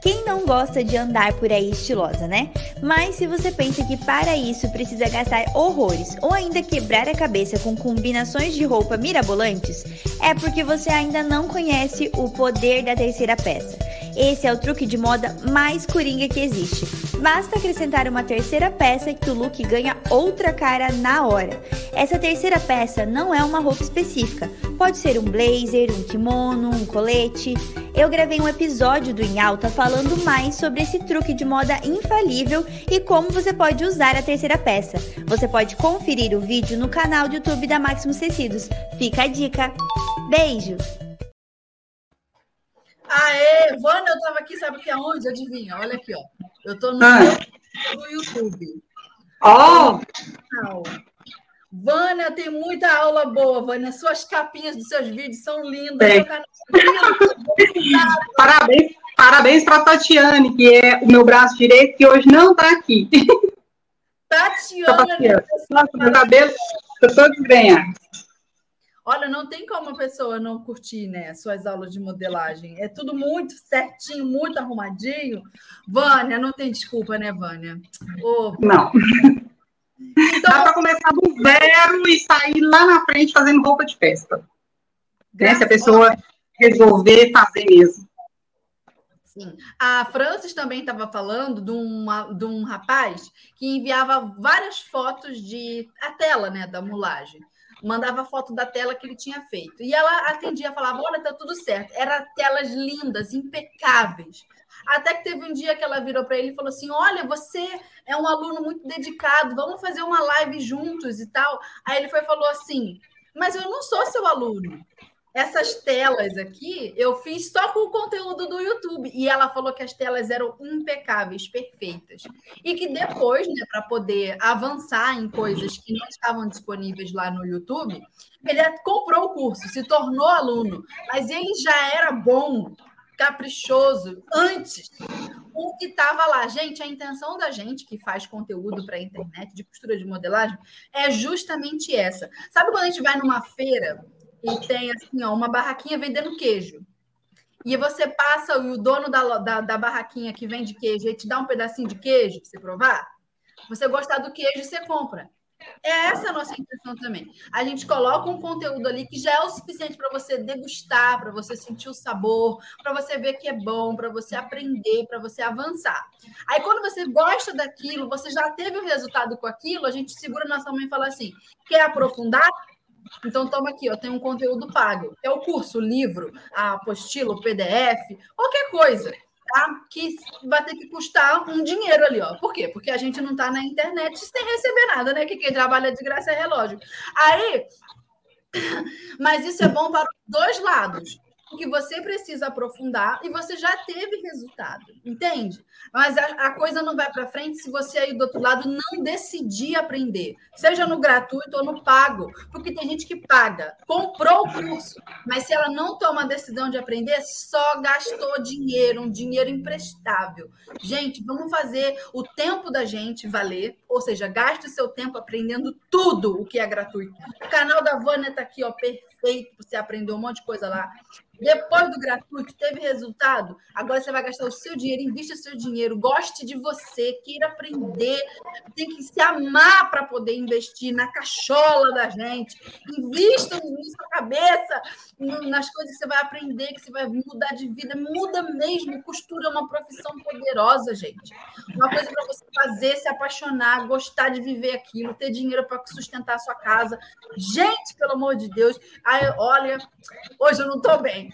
Quem não gosta de andar por aí estilosa, né? Mas se você pensa que para isso precisa gastar horrores ou ainda quebrar a cabeça com combinações de roupa mirabolantes, é porque você ainda não conhece o poder da terceira peça. Esse é o truque de moda mais coringa que existe. Basta acrescentar uma terceira peça que o look ganha outra cara na hora. Essa terceira peça não é uma roupa específica. Pode ser um blazer, um kimono, um colete. Eu gravei um episódio do Em Alta falando mais sobre esse truque de moda infalível e como você pode usar a terceira peça. Você pode conferir o vídeo no canal do YouTube da Maximus Tecidos. Fica a dica. Beijo! Aê, Vânia, eu estava aqui, sabe que aonde? Adivinha? Olha aqui, ó. Eu estou no, ah. no YouTube. Ó! Oh. Vânia, tem muita aula boa, Vânia. Suas capinhas dos seus vídeos são lindas. É parabéns, parabéns para a Tatiane, que é o meu braço direito, que hoje não está aqui. Tatiana, Tatiana. Nossa, meu cabelo, eu estou desgrenhado. Olha, não tem como a pessoa não curtir, né, suas aulas de modelagem. É tudo muito certinho, muito arrumadinho. Vânia, não tem desculpa, né, Vânia? Oh, não. Então, Dá para começar do zero e sair lá na frente fazendo roupa de festa. Né? Se a pessoa resolver fazer mesmo. Sim. A Francis também estava falando de, uma, de um rapaz que enviava várias fotos de a tela né, da mulagem. Mandava foto da tela que ele tinha feito. E ela atendia, falava: Olha, tá tudo certo. Eram telas lindas, impecáveis. Até que teve um dia que ela virou para ele e falou assim: Olha, você é um aluno muito dedicado, vamos fazer uma live juntos e tal. Aí ele foi falou assim: Mas eu não sou seu aluno essas telas aqui eu fiz só com o conteúdo do YouTube. E ela falou que as telas eram impecáveis, perfeitas. E que depois, né, para poder avançar em coisas que não estavam disponíveis lá no YouTube, ele comprou o curso, se tornou aluno. Mas ele já era bom, caprichoso, antes. O que estava lá. Gente, a intenção da gente que faz conteúdo para a internet, de costura de modelagem, é justamente essa. Sabe quando a gente vai numa feira e tem assim, ó, uma barraquinha vendendo queijo. E você passa, e o dono da, da, da barraquinha que vende queijo, ele te dá um pedacinho de queijo para você provar. Você gostar do queijo, você compra. É essa a nossa intenção também. A gente coloca um conteúdo ali que já é o suficiente para você degustar, para você sentir o sabor, para você ver que é bom, para você aprender, para você avançar. Aí, quando você gosta daquilo, você já teve o resultado com aquilo, a gente segura nossa mão e fala assim: quer aprofundar? Então, toma aqui, ó, tem um conteúdo pago. É o curso, o livro, a apostila, o PDF, qualquer coisa, tá? Que vai ter que custar um dinheiro ali, ó. Por quê? Porque a gente não está na internet sem receber nada, né? Que quem trabalha de graça é relógio. Aí, mas isso é bom para os dois lados que você precisa aprofundar e você já teve resultado, entende? Mas a, a coisa não vai para frente se você aí do outro lado não decidir aprender, seja no gratuito ou no pago, porque tem gente que paga, comprou o curso, mas se ela não toma a decisão de aprender, só gastou dinheiro, um dinheiro imprestável. Gente, vamos fazer o tempo da gente valer, ou seja, gaste o seu tempo aprendendo tudo o que é gratuito. O canal da Vânia está aqui, ó, perfeito, você aprendeu um monte de coisa lá. Depois do gratuito, teve resultado? Agora você vai gastar o seu dinheiro, invista o seu dinheiro, goste de você, queira aprender, tem que se amar para poder investir na cachola da gente. Invista na sua cabeça, nas coisas que você vai aprender, que você vai mudar de vida. Muda mesmo. Costura é uma profissão poderosa, gente. Uma coisa para você fazer, se apaixonar, gostar de viver aquilo, ter dinheiro para sustentar a sua casa. Gente, pelo amor de Deus. Olha, hoje eu não estou bem.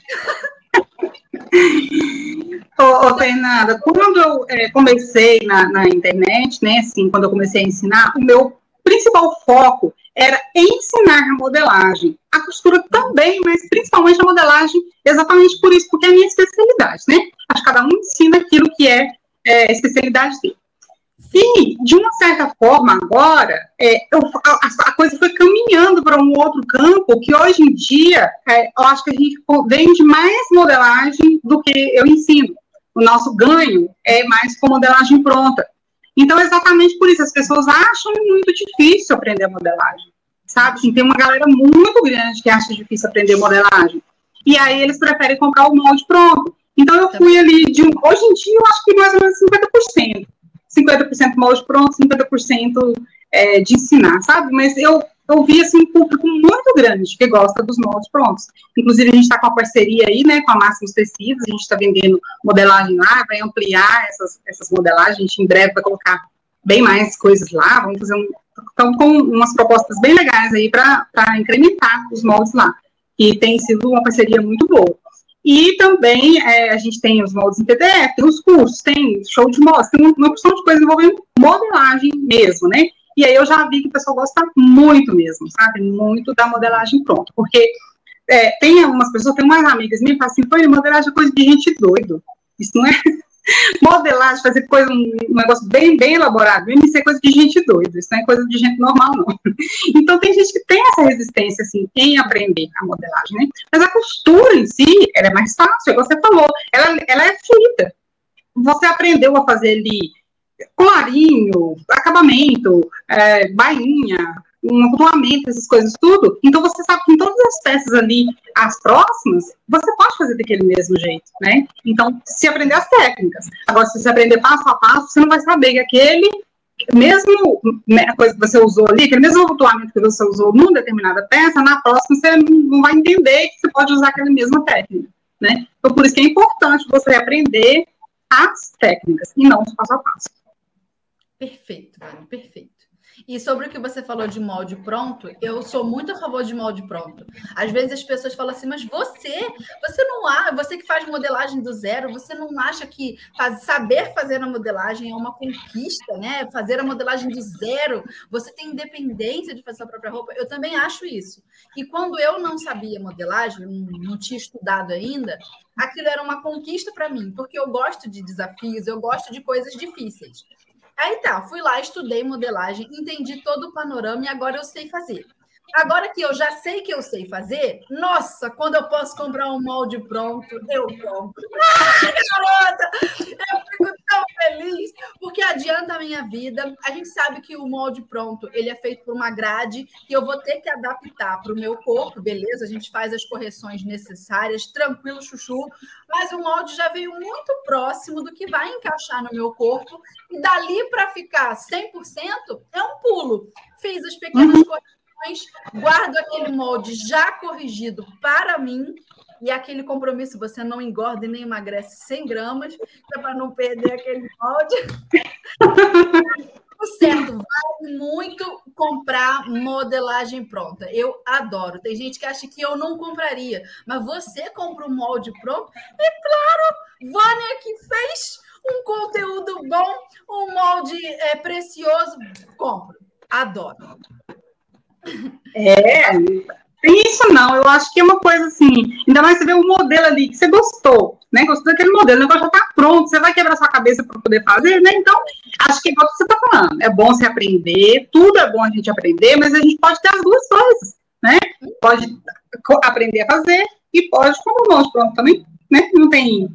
Ô, ô, Fernanda, quando eu é, comecei na, na, internet, né, assim, quando eu comecei a ensinar, o meu principal foco era ensinar a modelagem. A costura também, mas principalmente a modelagem, exatamente por isso, porque é a minha especialidade, né? Acho que cada um ensina aquilo que é, é especialidade dele. E, de uma certa forma, agora, é, eu, a, a, coisa foi caminhando para um outro campo que hoje em dia é, eu acho que a gente vende mais modelagem do que eu ensino. O nosso ganho é mais com modelagem pronta. Então, exatamente por isso, as pessoas acham muito difícil aprender modelagem. Sabe? Assim, tem uma galera muito grande que acha difícil aprender modelagem. E aí eles preferem comprar o molde pronto. Então, eu fui ali de um. Hoje em dia, eu acho que mais ou menos 50%. 50% molde pronto, 50% é, de ensinar, sabe? Mas eu, eu vi, assim, um público muito grande que gosta dos moldes prontos. Inclusive, a gente está com uma parceria aí, né, com a Máximos Tecidos, a gente está vendendo modelagem lá, vai ampliar essas, essas modelagens, a gente em breve vai colocar bem mais coisas lá, vamos fazer um... Estão com umas propostas bem legais aí para incrementar os moldes lá, e tem sido uma parceria muito boa. E também é, a gente tem os moldes em PDF, tem os cursos, tem show de moda, tem uma opção de coisas envolvendo modelagem mesmo, né? E aí eu já vi que o pessoal gosta muito mesmo, sabe? Muito da modelagem pronta. Porque é, tem algumas pessoas, tem umas amigas minhas que falam assim, foi modelagem é coisa de gente doido. Isso não é modelagem, fazer coisa, um, negócio bem, bem elaborado, isso é coisa de gente doida, isso não é coisa de gente normal, não. Então, tem gente que tem essa resistência, assim, em aprender a modelagem, né? Mas a costura em si, ela é mais fácil, como você falou, ela, ela é fluida. Você aprendeu a fazer ali colarinho, acabamento, é, bainha, um acoplamento, essas coisas tudo. Então você sabe que em todas as peças ali, as próximas, você pode fazer daquele mesmo jeito, né? Então, se aprender as técnicas. Agora, se você aprender passo a passo, você não vai saber que aquele mesmo né, a coisa que você usou ali, aquele mesmo rotulamento que você usou numa determinada peça, na próxima você não vai entender que você pode usar aquela mesma técnica, né? Então, por isso que é importante você aprender as técnicas e não o passo a passo. Perfeito, perfeito. E sobre o que você falou de molde pronto, eu sou muito a favor de molde pronto. Às vezes as pessoas falam assim, mas você, você não há, você que faz modelagem do zero, você não acha que faz, saber fazer a modelagem é uma conquista, né? Fazer a modelagem do zero, você tem independência de fazer sua própria roupa. Eu também acho isso. E quando eu não sabia modelagem, não tinha estudado ainda, aquilo era uma conquista para mim, porque eu gosto de desafios, eu gosto de coisas difíceis. Aí tá, fui lá, estudei modelagem, entendi todo o panorama e agora eu sei fazer. Agora que eu já sei que eu sei fazer, nossa, quando eu posso comprar um molde pronto, eu compro. Ah, garota! Eu fico feliz, porque adianta a minha vida. A gente sabe que o molde pronto, ele é feito por uma grade que eu vou ter que adaptar para o meu corpo, beleza? A gente faz as correções necessárias, tranquilo, chuchu, mas o molde já veio muito próximo do que vai encaixar no meu corpo e dali para ficar 100% é um pulo. Fiz as pequenas uhum. correções guardo aquele molde já corrigido para mim e aquele compromisso, você não engorda e nem emagrece 100 gramas, é para não perder aquele molde. certo, vale muito comprar modelagem pronta. Eu adoro. Tem gente que acha que eu não compraria, mas você compra o molde pronto? E claro, Vânia que fez um conteúdo bom, um molde é, precioso, compro. Adoro. É, tem isso não, eu acho que é uma coisa assim, ainda mais você ver o modelo ali que você gostou, né? Gostou daquele modelo, o negócio já tá pronto, você vai quebrar sua cabeça para poder fazer, né? Então, acho que é igual que você tá falando, é bom você aprender, tudo é bom a gente aprender, mas a gente pode ter as duas coisas, né? Pode aprender a fazer e pode um monte pronto também, né? Não tem,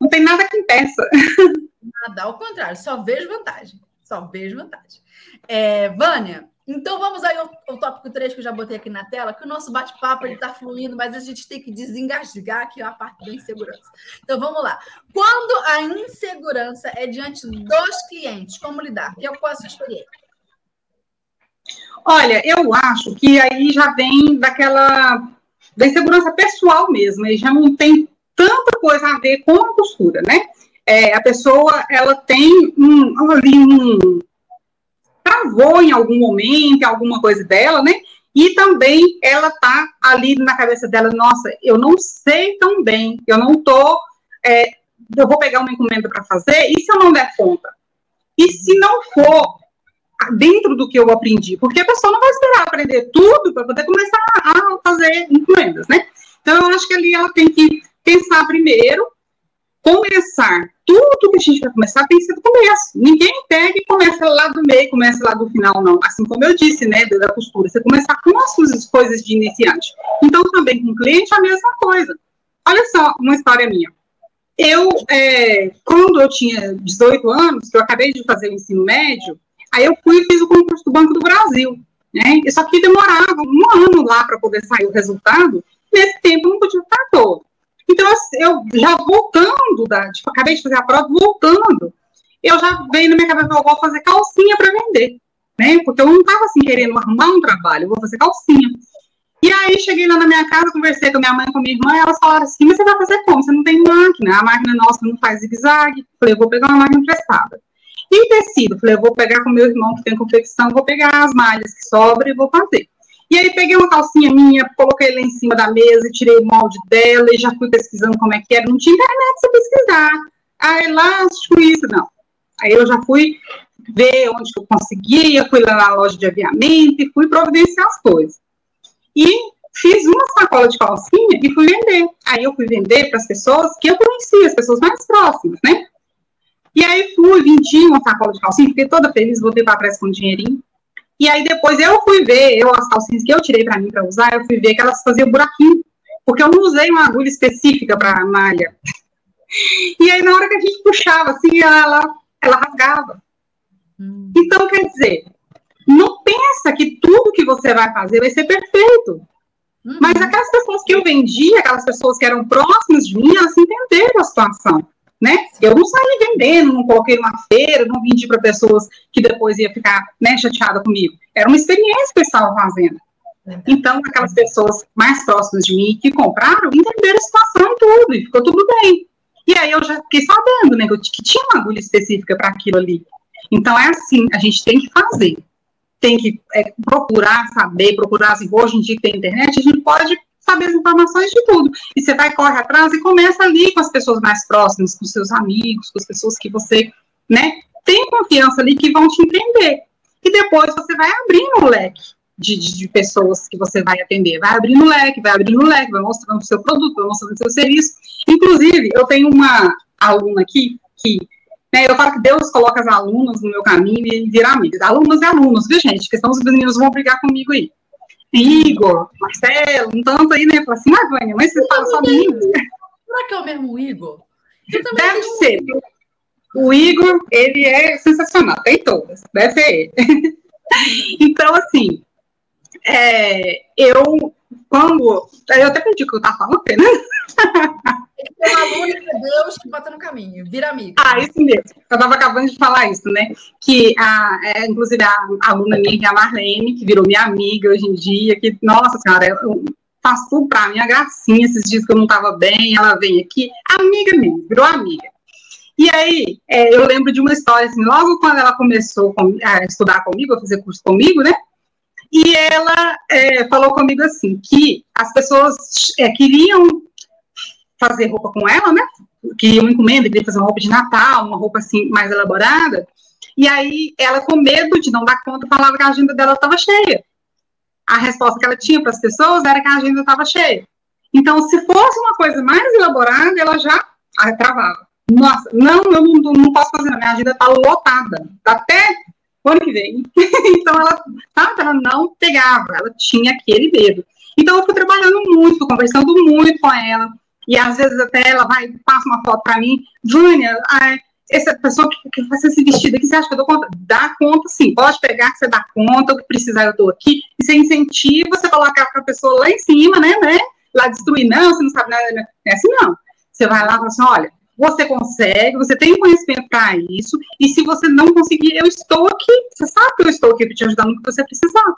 não tem nada que impeça. Nada, ao contrário, só vejo vantagem, só vejo vantagem. É, Vânia, então vamos aí ao, ao tópico 3 que eu já botei aqui na tela, que o nosso bate-papo está fluindo, mas a gente tem que desengasgar aqui a parte da insegurança. Então vamos lá. Quando a insegurança é diante dos clientes, como lidar? Que é qual é a sua experiência? Olha, eu acho que aí já vem daquela da insegurança pessoal mesmo, e já não tem tanta coisa a ver com a postura, né? É, a pessoa ela tem um, ali um travou em algum momento, alguma coisa dela, né? E também ela tá ali na cabeça dela, nossa, eu não sei tão bem, eu não tô, é, eu vou pegar uma encomenda para fazer, e se eu não der conta? E se não for dentro do que eu aprendi? Porque a pessoa não vai esperar aprender tudo para poder começar a fazer encomendas, né? Então, eu acho que ali ela tem que pensar primeiro começar. Tudo que a gente vai começar tem que ser do começo. Ninguém pega e começa lá do meio, começa lá do final, não. Assim como eu disse, né, da costura. Você começar com as suas coisas de iniciante. Então, também com o cliente, a mesma coisa. Olha só, uma história minha. Eu, é, quando eu tinha 18 anos, que eu acabei de fazer o ensino médio, aí eu fui e fiz o concurso do Banco do Brasil. Né? Só que demorava um ano lá para poder sair o resultado. Nesse tempo, eu não podia estar todo. Então, assim, eu já voltando, da, tipo, acabei de fazer a prova, voltando, eu já veio na minha cabeça, eu vou fazer calcinha para vender, né? Porque eu não estava assim querendo arrumar um trabalho, eu vou fazer calcinha. E aí cheguei lá na minha casa, conversei com minha mãe, com minha irmã, elas falaram assim, mas você vai fazer como? Você não tem máquina, a máquina nossa não faz zigue-zague. Falei, eu vou pegar uma máquina emprestada. E tecido? Falei, eu vou pegar com meu irmão que tem confecção, vou pegar as malhas que sobram e vou fazer. E aí peguei uma calcinha minha, coloquei ela em cima da mesa, tirei o molde dela e já fui pesquisando como é que era. Não tinha internet para pesquisar. Ah, elástico, isso, não. Aí eu já fui ver onde eu conseguia, fui lá na loja de aviamento e fui providenciar as coisas. E fiz uma sacola de calcinha e fui vender. Aí eu fui vender para as pessoas que eu conhecia, as pessoas mais próximas, né? E aí fui, vendi uma sacola de calcinha, fiquei toda feliz, voltei para trás com o dinheirinho. E aí depois eu fui ver, eu as calcinhas que eu tirei para mim para usar, eu fui ver que elas faziam buraquinho, porque eu não usei uma agulha específica para malha. E aí na hora que a gente puxava assim, ela, ela rasgava. Hum. Então quer dizer, não pensa que tudo que você vai fazer vai ser perfeito. Hum. Mas aquelas pessoas que eu vendia, aquelas pessoas que eram próximas de mim, elas entenderam a situação né? Eu não saí vendendo, não coloquei numa feira, não vendi para pessoas que depois ia ficar né, chateada comigo. Era uma experiência que eu estava fazendo. Então, aquelas pessoas mais próximas de mim que compraram entenderam a situação e tudo, e ficou tudo bem. E aí eu já fiquei sabendo, né, que tinha uma agulha específica para aquilo ali. Então, é assim, a gente tem que fazer. Tem que é, procurar saber, procurar, assim, hoje em dia que tem internet, a gente pode saber as informações de tudo. E você vai, corre atrás e começa ali com as pessoas mais próximas, com seus amigos, com as pessoas que você, né, tem confiança ali que vão te entender. E depois você vai abrindo o leque de, de, de, pessoas que você vai atender. Vai abrindo o leque, vai abrindo o leque, vai mostrando o seu produto, vai mostrando o seu serviço. Inclusive, eu tenho uma aluna aqui que né, eu falo que Deus coloca as alunas no meu caminho e vira amigos. Alunos e alunos, viu, gente? Porque senão os meninos vão brigar comigo aí. Igor, Marcelo, um tanto aí, né? Fala assim, ah, Vânia, mas você fala só meninos. Será que é o mesmo Igor? Deve ser. O Igor, ele é sensacional, tem todas, deve ser ele. então, assim, é, eu, quando. Eu até perdi o que eu estava falando, né? Aluna que é Deus que bota no caminho, vira amigo. Ah, isso mesmo. Eu estava acabando de falar isso, né? Que, a, é, inclusive, a, aluna minha, que é a Marlene, que virou minha amiga hoje em dia, que, nossa senhora, eu tudo para mim, a gracinha, esses dias que eu não estava bem, ela vem aqui, amiga mesmo, virou amiga. E aí, é, eu lembro de uma história, assim, logo quando ela começou a estudar comigo, a fazer curso comigo, né? E ela é, falou comigo assim, que as pessoas é, queriam fazer roupa com ela, né? Queriam encomenda, queria fazer uma roupa de Natal, uma roupa assim mais elaborada. E aí ela, com medo de não dar conta, falava que a agenda dela estava cheia. A resposta que ela tinha para as pessoas era que a agenda estava cheia. Então, se fosse uma coisa mais elaborada, ela já travava. Nossa, não, eu não, não posso fazer, minha agenda está lotada. Até o ano que vem. então, ela, sabe, ela não pegava, ela tinha aquele medo. Então, eu fui trabalhando muito, conversando muito com ela. E às vezes até ela vai, passa uma foto para mim, Vânia, ai, essa pessoa que, que faz esse vestido aqui, você acha que eu dou conta? Dá conta sim, pode pegar que você dá conta, o que precisar eu dou aqui. E você incentiva, você colocar para a pessoa lá em cima, né, né? Lá destruir, não, você não sabe nada, né? é assim não. Você vai lá e fala assim, olha, você consegue, você tem conhecimento para isso, e se você não conseguir, eu estou aqui. Você sabe que eu estou aqui para te ajudar no que você precisar.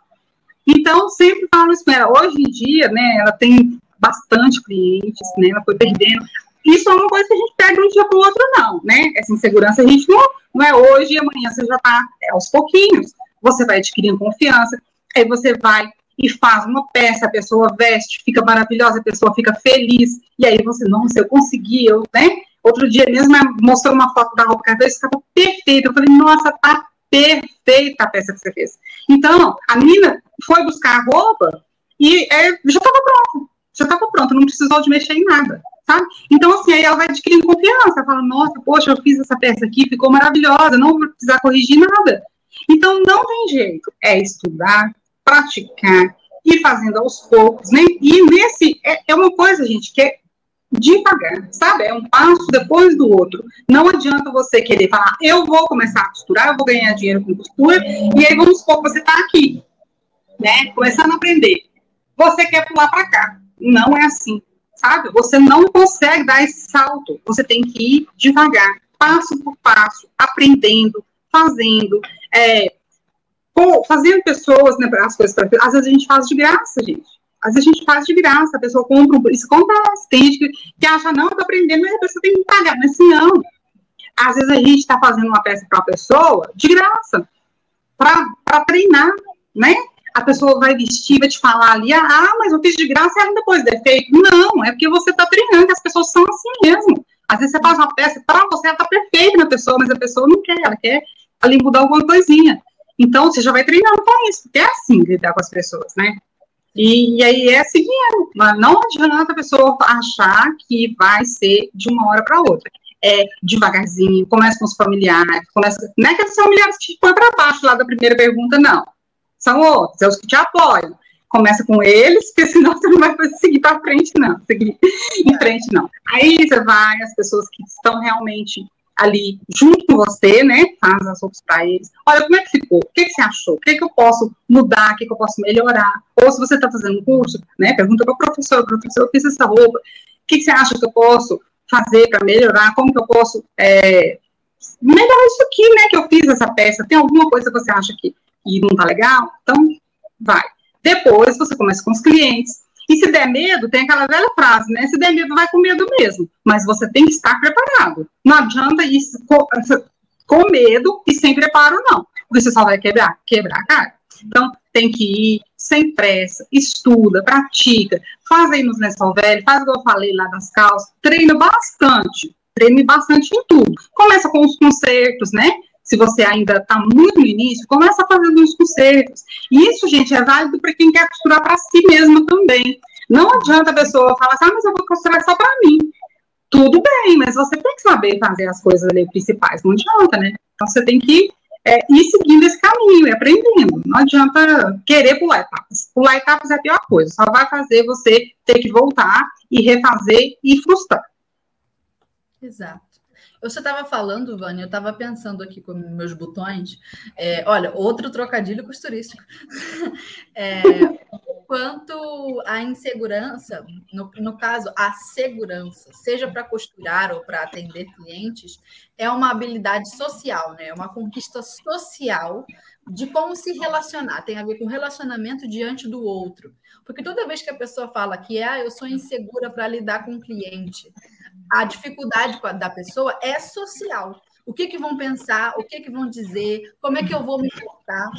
Então, sempre falo isso com ela. Hoje em dia, né, ela tem bastante clientes, né, ela foi perdendo. Isso é uma coisa que a gente perde um dia para o outro, não, né? Essa insegurança a gente não, não é hoje e amanhã você já está é, aos pouquinhos. Você vai adquirindo confiança, aí você vai e faz uma peça, a pessoa veste, fica maravilhosa, a pessoa fica feliz, e aí você, nossa, eu consegui, eu, né? Outro dia mesmo mostrou uma foto da roupa que ela fez, estava perfeita. Eu falei, nossa, tá perfeita a peça que você fez. Então, a menina foi buscar a roupa e é, já estava pronta. Já estava pronta, não precisou de mexer em nada. Sabe? Então, assim, aí ela vai adquirindo confiança, fala, nossa, poxa, eu fiz essa peça aqui, ficou maravilhosa, não vou precisar corrigir nada. Então, não tem jeito, é estudar, praticar, ir fazendo aos poucos, né? E nesse, é, é uma coisa, gente, que é devagar, sabe? É um passo depois do outro. Não adianta você querer falar, eu vou começar a costurar, eu vou ganhar dinheiro com costura, e aí vamos supor que você está aqui, né? Começando a aprender. Você quer pular para cá. Não é assim, sabe? Você não consegue dar esse salto. Você tem que ir devagar, passo por passo, aprendendo, fazendo, é, fazendo pessoas, né, as coisas para Às vezes a gente faz de graça, gente. Às vezes a gente faz de graça, a pessoa compra um. Isso acontece. Tem gente que, que acha, não, eu tô aprendendo, mas a pessoa tem que pagar. Mas assim, não. Às vezes a gente está fazendo uma peça para a pessoa de graça, para treinar, né? A pessoa vai vestir, vai te falar ali, ah, mas eu fiz de graça e ainda depois defeito. Não, é porque você está treinando, as pessoas são assim mesmo. Às vezes você faz uma peça para você, ela está perfeita na pessoa, mas a pessoa não quer, ela quer ali mudar alguma coisinha. Então, você já vai treinando com isso, porque é assim lidar com as pessoas, né? E, e aí é seguindo. Não adianta a pessoa achar que vai ser de uma hora para outra. É devagarzinho, começa com os familiares, começa. Não é que os familiares te põem para baixo lá da primeira pergunta, não. São outros, é os que te apoiam. Começa com eles, porque senão você não vai seguir para frente, não. Seguir em frente, não. Aí você vai, as pessoas que estão realmente ali junto com você, né? Faz as roupas para eles. Olha, como é que ficou? O que, que você achou? O que, que eu posso mudar? O que, que eu posso melhorar? Ou se você está fazendo um curso, né? Pergunta para o professor, professor, eu fiz essa roupa. O que, que você acha que eu posso fazer para melhorar, como que eu posso é, melhorar isso aqui, né, que eu fiz essa peça, tem alguma coisa que você acha que, que não tá legal? Então, vai. Depois você começa com os clientes, e se der medo, tem aquela velha frase, né? Se der medo, vai com medo mesmo. Mas você tem que estar preparado. Não adianta ir com, com medo e sem preparo, não. Porque você só vai quebrar, quebrar a cara. Então, tem que ir sem pressa, estuda, pratica, faz aí nos lençol velho, faz o que eu falei lá das calças, treina bastante, treine bastante em tudo. Começa com os concertos, né? Se você ainda está muito no início, começa fazendo os concertos. E isso, gente, é válido para quem quer costurar para si mesmo também. Não adianta a pessoa falar assim, ah, mas eu vou costurar só para mim. Tudo bem, mas você tem que saber fazer as coisas ali principais. Não adianta, né? Então você tem que é, ir seguindo esse caminho e aprendendo. Não adianta querer pular etapas. Pular etapas é a pior coisa. Só vai fazer você ter que voltar e refazer e frustrar. Exato. Você estava falando, Vânia, eu estava pensando aqui com meus botões. É, olha, outro trocadilho costurístico. É, quanto a insegurança, no, no caso, a segurança, seja para costurar ou para atender clientes, é uma habilidade social, né? É uma conquista social de como se relacionar. Tem a ver com relacionamento diante do outro. Porque toda vez que a pessoa fala que ah, eu sou insegura para lidar com o cliente, a dificuldade da pessoa é social. O que, que vão pensar, o que, que vão dizer, como é que eu vou me portar.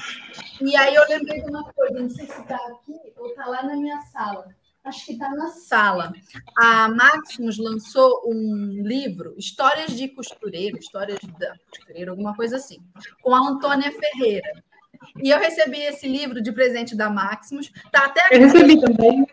E aí eu lembrei de uma coisa, não sei se está aqui ou está lá na minha sala. Acho que está na sala. A Maximus lançou um livro, Histórias de Costureiro, Histórias da Costureira, alguma coisa assim, com a Antônia Ferreira. E eu recebi esse livro de presente da Maximus. Tá até aqui. Eu recebi também.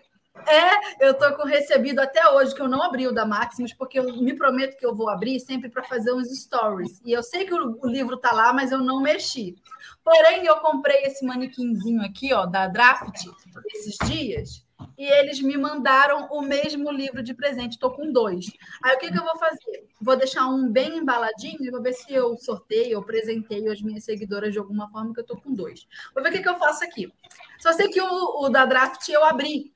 É, eu estou com recebido até hoje, que eu não abri o da Maximus, porque eu me prometo que eu vou abrir sempre para fazer uns stories. E eu sei que o, livro está lá, mas eu não mexi. Porém, eu comprei esse manequinzinho aqui, ó, da Draft, esses dias, e eles me mandaram o mesmo livro de presente. Estou com dois. Aí o que, que eu vou fazer? Vou deixar um bem embaladinho e vou ver se eu sorteio ou presenteio as minhas seguidoras de alguma forma, que eu estou com dois. Vou ver o que, que eu faço aqui. Só sei que o, o da Draft eu abri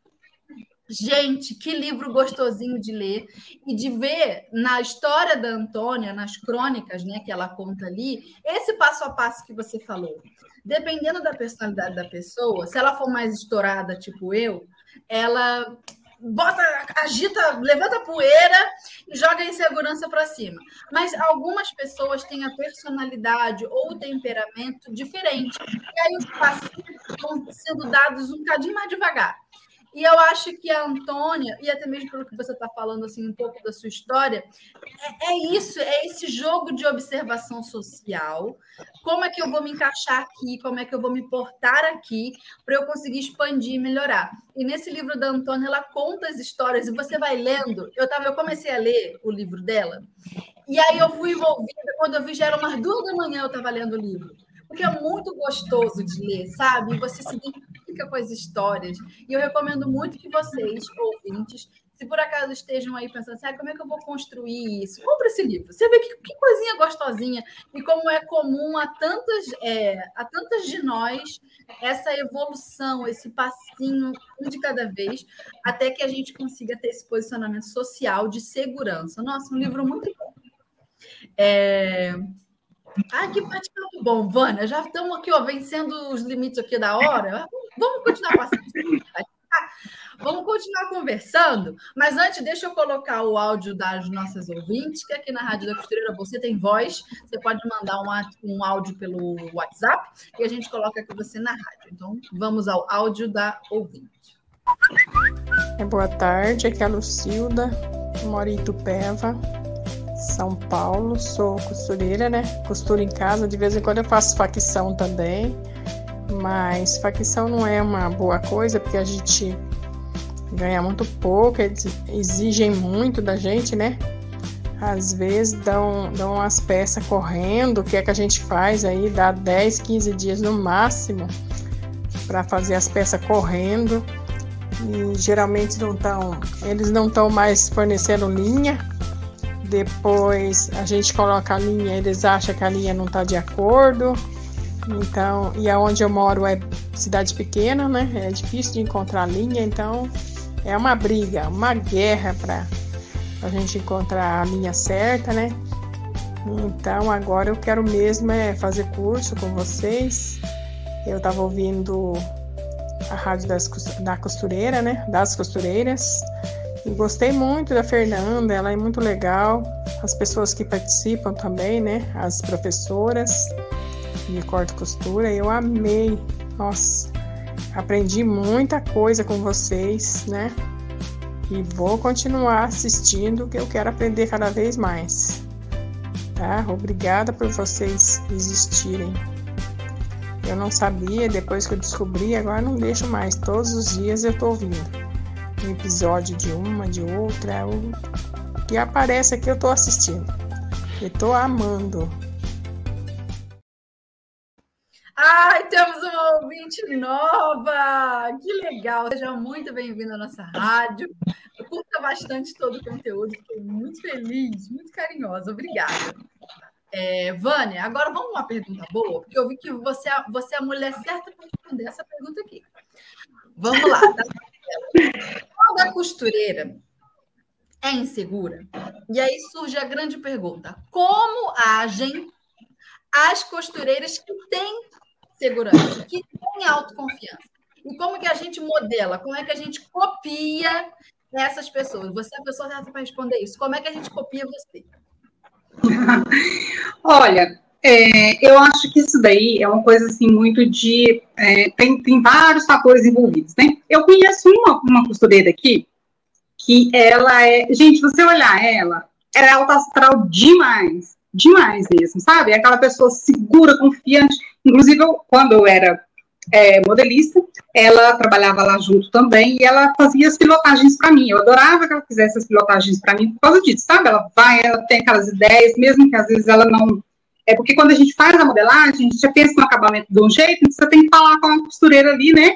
Gente, que livro gostosinho de ler e de ver na história da Antônia, nas crônicas, né, que ela conta ali, esse passo a passo que você falou. Dependendo da personalidade da pessoa, se ela for mais estourada, tipo eu, ela bota, agita, levanta a poeira e joga a insegurança para cima. Mas algumas pessoas têm a personalidade ou o temperamento diferente. E aí os passos vão sendo dados um cadinho mais devagar. E eu acho que a Antônia, e até mesmo pelo que você está falando assim um pouco da sua história, é, é, isso, é esse jogo de observação social. Como é que eu vou me encaixar aqui? Como é que eu vou me portar aqui para eu conseguir expandir e melhorar? E nesse livro da Antônia, ela conta as histórias e você vai lendo. Eu tava, eu comecei a ler o livro dela, e aí eu fui envolvida. Quando eu vi, já era umas duas da manhã, eu estava lendo o livro porque é muito gostoso de ler, sabe? Você se identifica com as histórias. E eu recomendo muito que vocês, ouvintes, se por acaso estejam aí pensando assim, ah, como é que eu vou construir isso? Compre esse livro. Você vê que, que coisinha gostosinha e como é comum a tantas, é, a tantas de nós essa evolução, esse passinho um de cada vez, até que a gente consiga ter esse posicionamento social de segurança. Nossa, um livro muito bom. É... Ah, que bate-papo bom, Vânia. Já estamos aqui, ó, vencendo os limites aqui da hora. Vamos continuar passando. Vamos continuar conversando, mas antes, deixa eu colocar o áudio das nossas ouvintes, que aqui na Rádio da Costureira você tem voz, você pode mandar um, um áudio pelo WhatsApp e a gente coloca aqui você na rádio. Então, vamos ao áudio da ouvinte. É, boa tarde, aqui é a Lucilda, moro em Itupeva. São Paulo, sou costureira, né? Costuro em casa, de vez em quando eu faço facção também, mas facção não é uma boa coisa porque a gente ganha muito pouco, eles exigem muito da gente, né? Às vezes dão, dão as peças correndo, o que é que a gente faz aí? Dá 10, 15 dias no máximo para fazer as peças correndo. E geralmente não estão, eles não estão mais fornecendo linha, depois a gente coloca a linha, eles acham que a linha não está de acordo. Então, e aonde eu moro é cidade pequena, né? É difícil de encontrar linha, então é uma briga, uma guerra para a gente encontrar a linha certa, né? Então agora eu quero mesmo é fazer curso com vocês. Eu estava ouvindo a rádio das, da costureira, né? Das costureiras. Gostei muito da Fernanda, ela é muito legal. As pessoas que participam também, né? As professoras de corte e costura, eu amei. Nossa, aprendi muita coisa com vocês, né? E vou continuar assistindo, que eu quero aprender cada vez mais. Tá? Obrigada por vocês existirem. Eu não sabia, depois que eu descobri, agora não deixo mais. Todos os dias eu tô ouvindo. Um episódio de uma, de outra. O que aparece aqui eu tô assistindo. Eu tô amando. Ai, temos uma ouvinte nova! Que legal! Seja muito bem-vindo à nossa rádio. Eu curta bastante todo o conteúdo, estou muito feliz, muito carinhosa. Obrigada. É, Vânia, agora vamos uma pergunta boa, porque eu vi que você, é, você é a mulher certa para responder essa pergunta aqui. Vamos lá. Da costureira é insegura? E aí surge a grande pergunta: como agem as costureiras que têm segurança, que têm autoconfiança? E como que a gente modela? Como é que a gente copia essas pessoas? Você é a pessoa certa para responder isso. Como é que a gente copia você? Olha, é, eu acho que isso daí é uma coisa assim muito de. É, tem, tem vários fatores envolvidos, né? Eu conheço uma, uma costureira aqui que ela é. Gente, você olhar ela, ela é alta astral demais. Demais mesmo, sabe? É aquela pessoa segura, confiante. Inclusive, eu, quando eu era é, modelista, ela trabalhava lá junto também e ela fazia as pilotagens para mim. Eu adorava que ela fizesse as pilotagens para mim por causa disso, sabe? Ela vai, ela tem aquelas ideias, mesmo que às vezes ela não. É porque quando a gente faz a modelagem, a gente já pensa no acabamento de um jeito, você tem que falar com a costureira ali, né?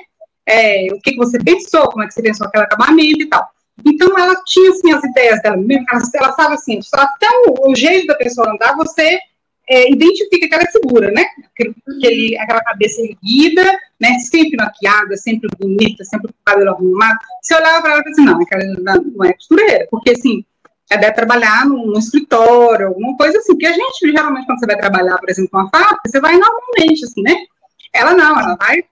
É, o que, que você pensou, como é que você pensou aquele acabamento e tal. Então ela tinha assim as ideias dela, ela, ela sabe assim, até o, o jeito da pessoa andar, você é, identifica que ela é segura, né? Aquele, aquela cabeça erguida, né? Sempre maquiada, sempre bonita, sempre com o cabelo arrumado. Você olhava para ela e assim, não, aquela não é costureira, porque assim, deve trabalhar num, escritório, alguma coisa assim. Porque a gente, geralmente, quando você vai trabalhar, por exemplo, numa fábrica, você vai normalmente, assim, né? Ela não, ela vai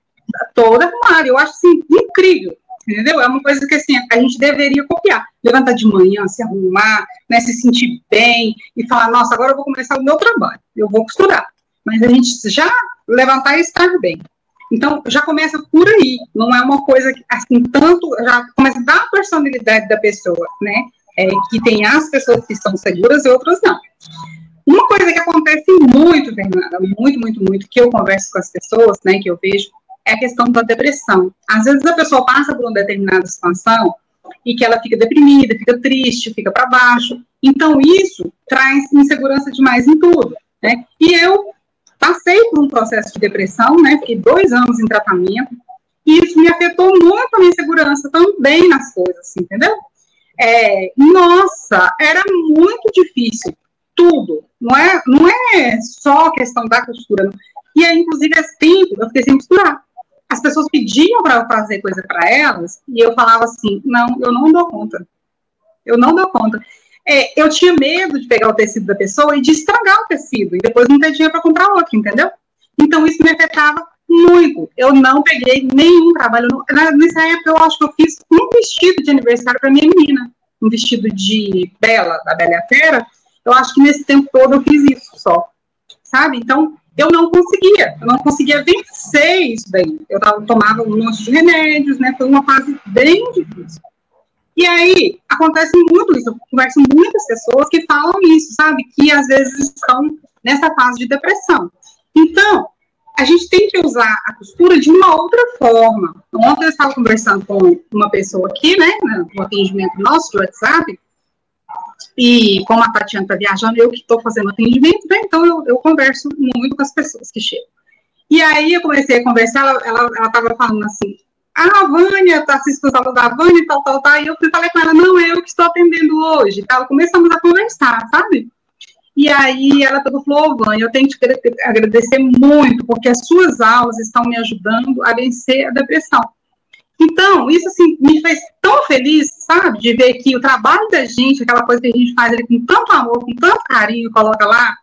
toda arrumada. Eu acho, assim, incrível entendeu? É uma coisa que assim, a gente deveria copiar. Levantar de manhã, se arrumar, né, se sentir bem e falar, nossa, agora eu vou começar o meu trabalho, eu vou costurar. Mas a gente já levantar e estar bem. Então, já começa por aí, não é uma coisa que, assim, tanto, já começa da personalidade da pessoa, né? É, que tem as pessoas que estão seguras e outras não. Uma coisa que acontece muito, Fernanda, muito, muito, muito, que eu converso com as pessoas, né, que eu vejo, é a questão da depressão. Às vezes a pessoa passa por uma determinada situação e que ela fica deprimida, fica triste, fica para baixo. Então isso traz insegurança demais em tudo, né? E eu passei por um processo de depressão, né? Fiquei dois anos em tratamento e isso me afetou muito a minha segurança também nas coisas, entendeu? É, nossa, era muito difícil tudo. Não é, não é só questão da costura. E aí, inclusive, é tempo, eu fiquei sem costurar as pessoas pediam para fazer coisa para elas e eu falava assim: não, eu não dou conta. Eu não dou conta. É, eu tinha medo de pegar o tecido da pessoa e de estragar o tecido e depois não ter dinheiro para comprar outro, entendeu? Então isso me afetava muito. Eu não peguei nenhum trabalho. Nessa época eu acho que eu fiz um vestido de aniversário para minha menina, um vestido de Bela, da Bela e a Fera. Eu acho que nesse tempo todo eu fiz isso só, sabe? Então eu não conseguia, eu não conseguia vencer isso daí. Eu tava, tomava um monte de remédios, né? Foi uma fase bem difícil. E aí, acontece muito isso. Eu converso muitas pessoas que falam isso, sabe? Que às vezes estão nessa fase de depressão. Então, a gente tem que usar a costura de uma outra forma. Ontem eu estava conversando com uma pessoa aqui, né, no atendimento nosso de WhatsApp, e como a Tatiana está viajando, eu que estou fazendo atendimento, né? Então eu, eu, converso muito com as pessoas que chegam. E aí eu comecei a conversar, ela estava falando assim, ah, a Vânia, está assistindo a da Vânia tal, tal, tal. E eu falei com ela, não, é eu que estou atendendo hoje. Tal. Começamos a conversar, sabe? E aí ela falou, oh, Vânia, eu tenho que te agradecer muito, porque as suas aulas estão me ajudando a vencer a depressão. Então, isso assim, me fez tão feliz, sabe, de ver que o trabalho da gente, aquela coisa que a gente faz ali com tanto amor, com tanto carinho, coloca lá,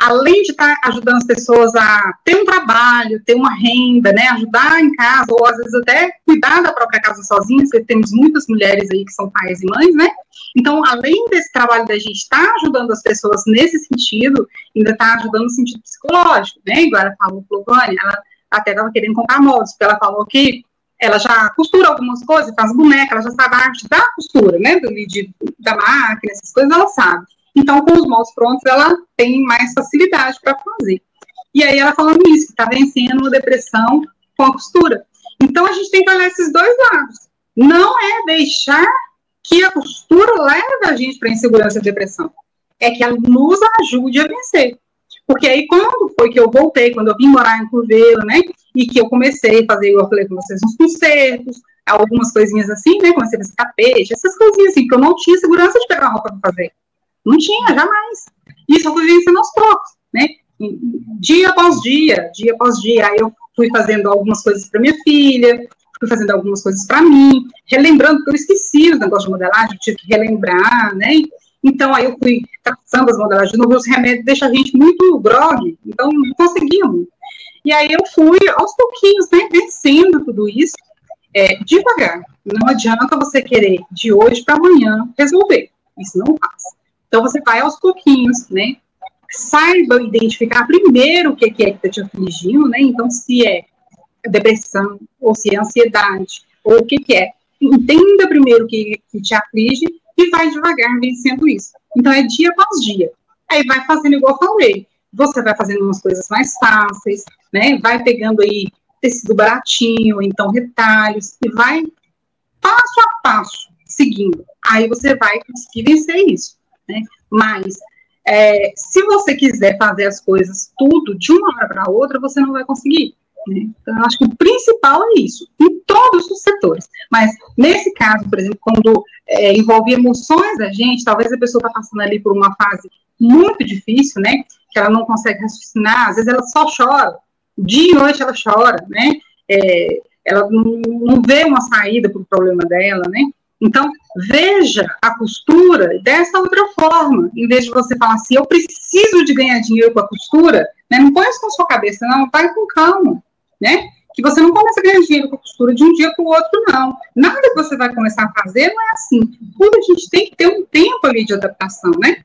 além de estar ajudando as pessoas a ter um trabalho, ter uma renda, né, ajudar em casa, ou às vezes até cuidar da própria casa sozinhas, porque temos muitas mulheres aí que são pais e mães, né? Então, além desse trabalho da gente estar tá ajudando as pessoas nesse sentido, ainda está ajudando no sentido psicológico, né? Igual ela falou, Flovânia, ela até estava querendo comprar moldes, porque ela falou que ela já costura algumas coisas, faz boneca, ela já sabe a arte da costura, né? Do, de, da máquina, essas coisas ela sabe. Então, com os moldes prontos, ela tem mais facilidade para fazer. E aí ela falando isso, que está vencendo uma depressão com a costura. Então, a gente tem que olhar esses dois lados. Não é deixar que a costura leve a gente para insegurança e depressão. É que ela nos ajude a vencer. Porque aí, quando foi que eu voltei, quando eu vim morar em Curvelo, né? E que eu comecei a fazer, eu falei com vocês, uns concertos, algumas coisinhas assim, né? Comecei a fazer tapete, essas coisinhas assim, que eu não tinha segurança de pegar roupa para fazer. Não tinha, jamais. Isso eu fui vencendo aos poucos, né? Dia após dia, dia após dia. Aí eu fui fazendo algumas coisas para minha filha, fui fazendo algumas coisas para mim, relembrando, que eu esqueci o negócio de modelagem, tive que relembrar, né? Então, aí eu fui traçando as modelagens de novo, os remédios deixam a gente muito grog, então não conseguimos. E aí eu fui, aos pouquinhos, né, vencendo tudo isso, é, devagar. Não adianta você querer, de hoje para amanhã, resolver. Isso não passa. Então, você vai aos pouquinhos, né? Saiba identificar primeiro o que é que está te afligindo, né? Então, se é depressão, ou se é ansiedade, ou o que, que é. Entenda primeiro o que, que te aflige e vai devagar vencendo isso. Então, é dia após dia. Aí vai fazendo igual eu falei. Você vai fazendo umas coisas mais fáceis, né? Vai pegando aí tecido baratinho, então retalhos, e vai passo a passo seguindo. Aí você vai conseguir vencer isso né? Mas é, se você quiser fazer as coisas tudo de uma hora para outra, você não vai conseguir. Né? Então, eu acho que o principal é isso, em todos os setores. Mas, nesse caso, por exemplo, quando é, envolve emoções da gente, talvez a pessoa está passando ali por uma fase muito difícil, né? Que ela não consegue raciocinar, às vezes ela só chora, dia e noite ela chora, né? É, ela não, não vê uma saída para o problema dela, né? Então, veja a costura dessa outra forma, em vez de você falar assim, eu preciso de ganhar dinheiro com a costura, né? não põe isso na sua cabeça, não, vai com calma, né? Que você não começa a ganhar dinheiro com a costura de um dia para o outro, não. Nada que você vai começar a fazer não é assim. Tudo a gente tem que ter um tempo ali de adaptação, né?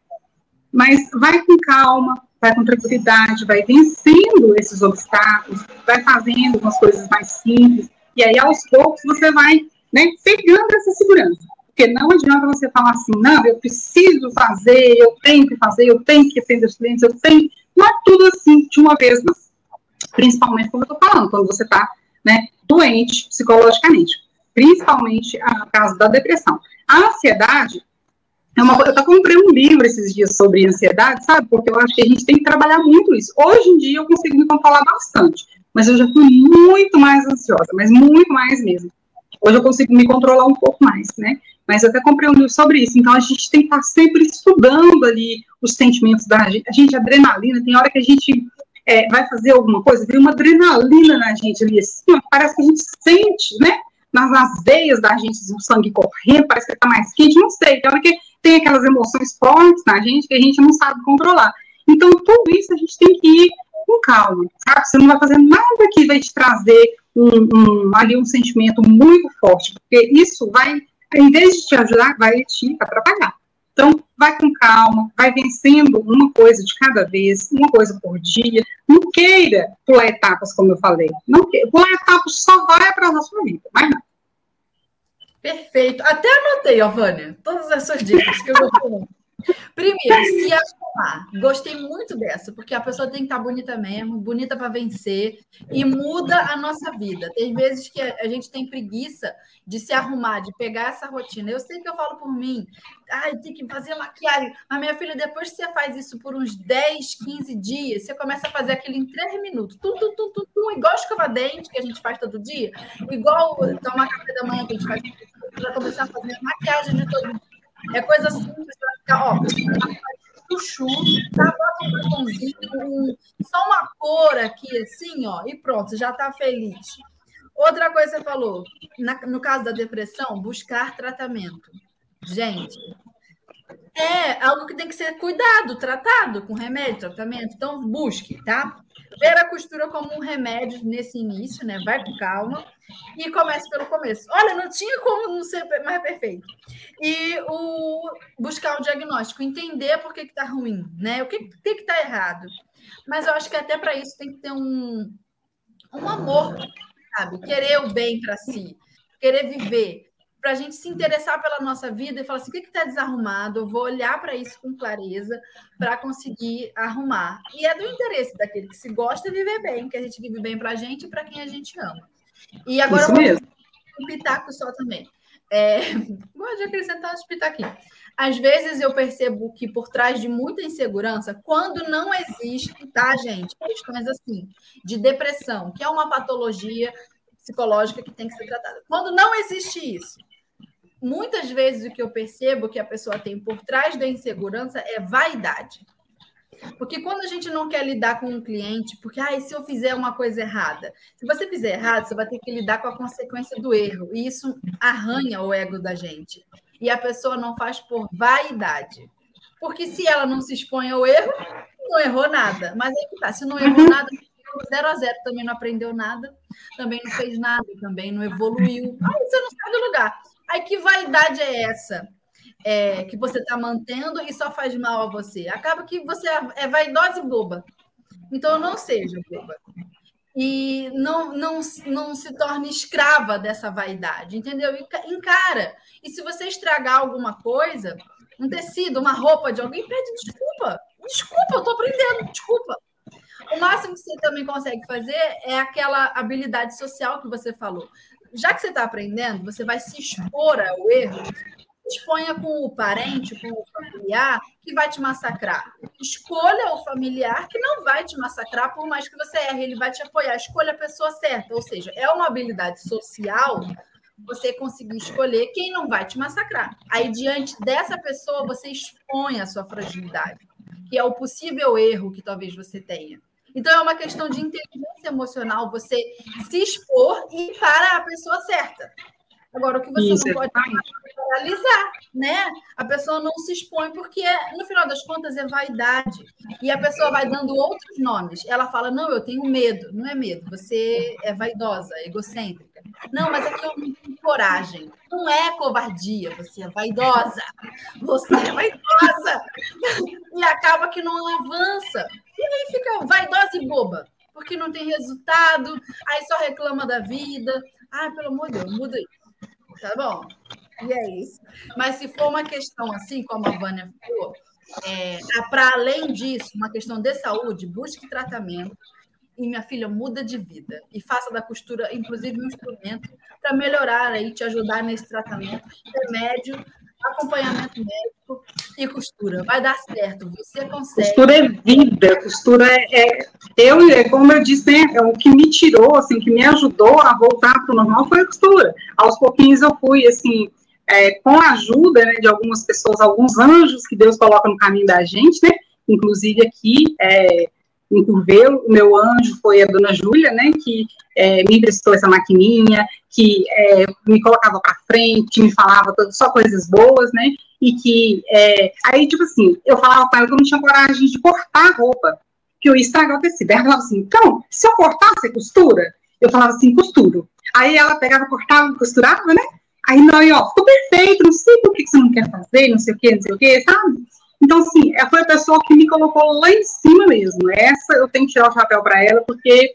Mas vai com calma, vai com tranquilidade, vai vencendo esses obstáculos, vai fazendo umas coisas mais simples, e aí aos poucos você vai né, pegando essa segurança. Porque não adianta você falar assim, não, eu preciso fazer, eu tenho que fazer, eu tenho que atender os clientes, eu tenho. Não é tudo assim de uma vez, não. Principalmente, como eu estou falando, quando você está né, doente psicologicamente. Principalmente a caso da depressão. A ansiedade é uma Eu até comprei um livro esses dias sobre ansiedade, sabe? Porque eu acho que a gente tem que trabalhar muito isso. Hoje em dia eu consigo me controlar bastante, mas eu já fui muito mais ansiosa, mas muito mais mesmo. Hoje eu consigo me controlar um pouco mais, né? Mas até comprei um livro sobre isso. Então a gente tem que estar sempre estudando ali os sentimentos da gente. A gente, adrenalina, tem hora que a gente é, vai fazer alguma coisa, vem uma adrenalina na gente ali, assim, ó, parece que a gente sente, né? Nas, nas veias da gente, o sangue correndo, parece que está mais quente, não sei. Tem hora que tem aquelas emoções fortes na gente que a gente não sabe controlar. Então, tudo isso a gente tem que ir com calma, sabe? Você não vai fazer nada que vai te trazer um, um, ali um sentimento muito forte, porque isso vai, em vez de te ajudar, vai te atrapalhar. Então, vai com calma, vai vencendo uma coisa de cada vez, uma coisa por dia. Não queira pular etapas, como eu falei. Não queira. Pular etapas só vai atrasar a sua vida, mas não. Perfeito. Até anotei, ó, Vânia, todas essas dicas que eu vou Primeiro, se acalmar. Gostei muito dessa, porque a pessoa tem que estar bonita mesmo, bonita para vencer, e muda a nossa vida. Tem vezes que a gente tem preguiça de se arrumar, de pegar essa rotina. Eu sei que eu falo por mim, ai, tem que fazer maquiagem. Mas, minha filha, depois que você faz isso por uns 10, 15 dias, você começa a fazer aquilo em 3 minutos. Tum, tum, tum, tum, tum igual escova-dente que a gente faz todo dia, igual tomar café da manhã que a gente faz. Já começar a fazer maquiagem de todo dia é coisa simples, ó, chuchu, tá, bota um batomzinho, só uma cor aqui, assim, ó, e pronto, já tá feliz. Outra coisa que você falou, na, no caso da depressão, buscar tratamento. Gente, é algo que tem que ser cuidado, tratado com remédio, tratamento. Então, busque, tá? Ver a costura como um remédio nesse início, né? Vai com calma e comece pelo começo. Olha, não tinha como não ser mais perfeito. E o buscar o diagnóstico, entender por que está ruim, né? O que está errado. Mas eu acho que até para isso tem que ter um, um amor, sabe? Querer o bem para si, querer viver para a gente se interessar pela nossa vida e falar assim: o que está desarrumado? Eu vou olhar para isso com clareza para conseguir arrumar. E é do interesse daquele que se gosta de viver bem, que a gente vive bem para a gente e para quem a gente ama. E agora isso eu vou mesmo. um pitaco só também. É, vou acrescentar um pitaquinhos. Às vezes eu percebo que por trás de muita insegurança, quando não existe, tá, gente? Questões assim, de depressão, que é uma patologia psicológica que tem que ser tratada. Quando não existe isso, muitas vezes o que eu percebo que a pessoa tem por trás da insegurança é vaidade. Porque quando a gente não quer lidar com um cliente, porque ah, se eu fizer uma coisa errada? Se você fizer errado, você vai ter que lidar com a consequência do erro. E isso arranha o ego da gente. E a pessoa não faz por vaidade. Porque se ela não se expõe ao erro, não errou nada. Mas aí que tá, se não errou nada, zero a zero, também não aprendeu nada, também não fez nada, também não evoluiu. Aí você não sai do lugar. Aí que vaidade é essa? É, que você está mantendo e só faz mal a você. Acaba que você é vaidosa e boba. Então, não seja boba. E não, não, não se torne escrava dessa vaidade, entendeu? Encara. E se você estragar alguma coisa, um tecido, uma roupa de alguém, pede desculpa. Desculpa, eu estou aprendendo, desculpa. O máximo que você também consegue fazer é aquela habilidade social que você falou já que você está aprendendo, você vai se expor ao erro, exponha com o parente, com o familiar que vai te massacrar. Escolha o familiar que não vai te massacrar, por mais que você erre, ele vai te apoiar. Escolha a pessoa certa, ou seja, é uma habilidade social você conseguir escolher quem não vai te massacrar. Aí, diante dessa pessoa, você expõe a sua fragilidade, que é o possível erro que talvez você tenha. Então, é uma questão de inteligência emocional você se expor e para a pessoa certa. Agora, o que você Isso, não pode é paralisar, né? A pessoa não se expõe, porque, no final das contas, é vaidade. E a pessoa vai dando outros nomes. Ela fala: Não, eu tenho medo. Não é medo, você é vaidosa, egocêntrica. Não, mas aqui é eu não tenho coragem. Não é covardia, você é vaidosa. Você é vaidosa. E acaba que não avança. E aí fica vaidosa e boba, porque não tem resultado, aí só reclama da vida. Ah, pelo amor de Deus, muda isso. Tá bom? E é isso. Mas se for uma questão assim, como a Vânia falou, é, para além disso, uma questão de saúde, busque tratamento e minha filha muda de vida e faça da costura, inclusive, um instrumento para melhorar aí, te ajudar nesse tratamento, remédio acompanhamento médico e costura. Vai dar certo, você consegue. Costura é vida, costura é, é eu, é, como eu disse, né, é o que me tirou, assim, que me ajudou a voltar para o normal foi a costura. Aos pouquinhos eu fui, assim, é, com a ajuda né, de algumas pessoas, alguns anjos que Deus coloca no caminho da gente, né, inclusive aqui, é, em Curvelo, o meu anjo foi a dona Júlia, né, que é, me emprestou essa maquininha, que é, me colocava para frente, me falava só coisas boas, né, e que, é, aí, tipo assim, eu falava com ela que eu não tinha coragem de cortar a roupa, que eu ia estragar o tecido. Ela falava assim, então, se eu cortar, você costura? Eu falava assim, costuro. Aí ela pegava, cortava, costurava, né, aí não, e ó, ficou perfeito, não sei por que você não quer fazer, não sei o que, não sei o que, sabe? Então, assim, foi a pessoa que me colocou lá em cima mesmo. Essa eu tenho que tirar o chapéu para ela, porque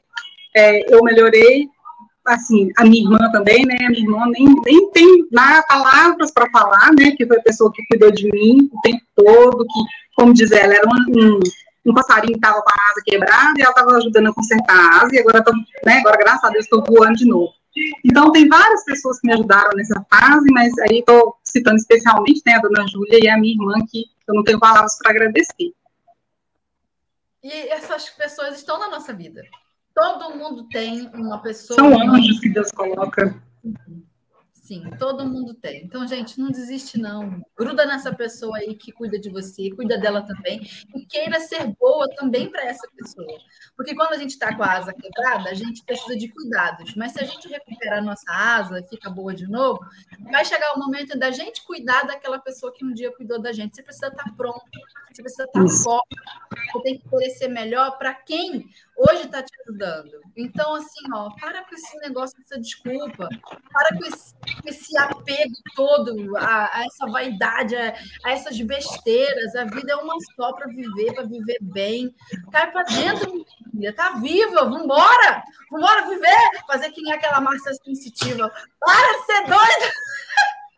é, eu melhorei. Assim, a minha irmã também, né? A minha irmã nem, nem tem nada, palavras para falar, né? Que foi a pessoa que cuidou de mim o tempo todo, que, como diz ela, era um, um, um passarinho estava com a asa quebrada e ela estava ajudando a consertar a asa, e agora, tô, né, agora graças a Deus, estou voando de novo. Então, tem várias pessoas que me ajudaram nessa fase, mas aí estou citando especialmente né, a dona Júlia e a minha irmã, que eu não tenho palavras para agradecer. E essas pessoas estão na nossa vida. Todo mundo tem uma pessoa. São anjos que Deus coloca. Sim, todo mundo tem. Então, gente, não desiste, não. Gruda nessa pessoa aí que cuida de você, cuida dela também, e queira ser boa também para essa pessoa. Porque quando a gente está com a asa quebrada, a gente precisa de cuidados. Mas se a gente recupera a nossa asa fica boa de novo, vai chegar o momento da gente cuidar daquela pessoa que um dia cuidou da gente. Você precisa estar tá pronto, você precisa estar tá forte, você tem que oferecer melhor para quem hoje está te ajudando. Então, assim, ó, para com esse negócio dessa desculpa, para com esse, com esse apego todo a, a essa vaidade, a, a, essas besteiras. A vida é uma só para viver, para viver bem. Cai para dentro, filha, tá viva, vambora! Vambora viver! Fazer quem é aquela massa sensitiva. Para de ser doida!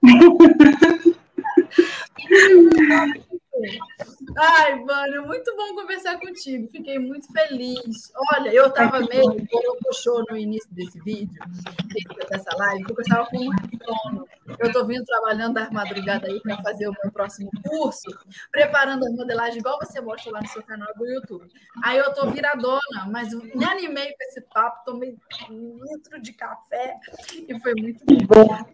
Ai, mano, muito bom conversar contigo. Fiquei muito feliz. Olha, eu estava meio puxou no início desse vídeo, dessa live, porque eu estava com muito sono. Eu estou vindo trabalhando da madrugada aí para fazer o meu próximo curso, preparando a modelagem igual você mostra lá no seu canal do YouTube. Aí eu estou viradona, mas me animei com esse papo, tomei um litro de café e foi muito bom.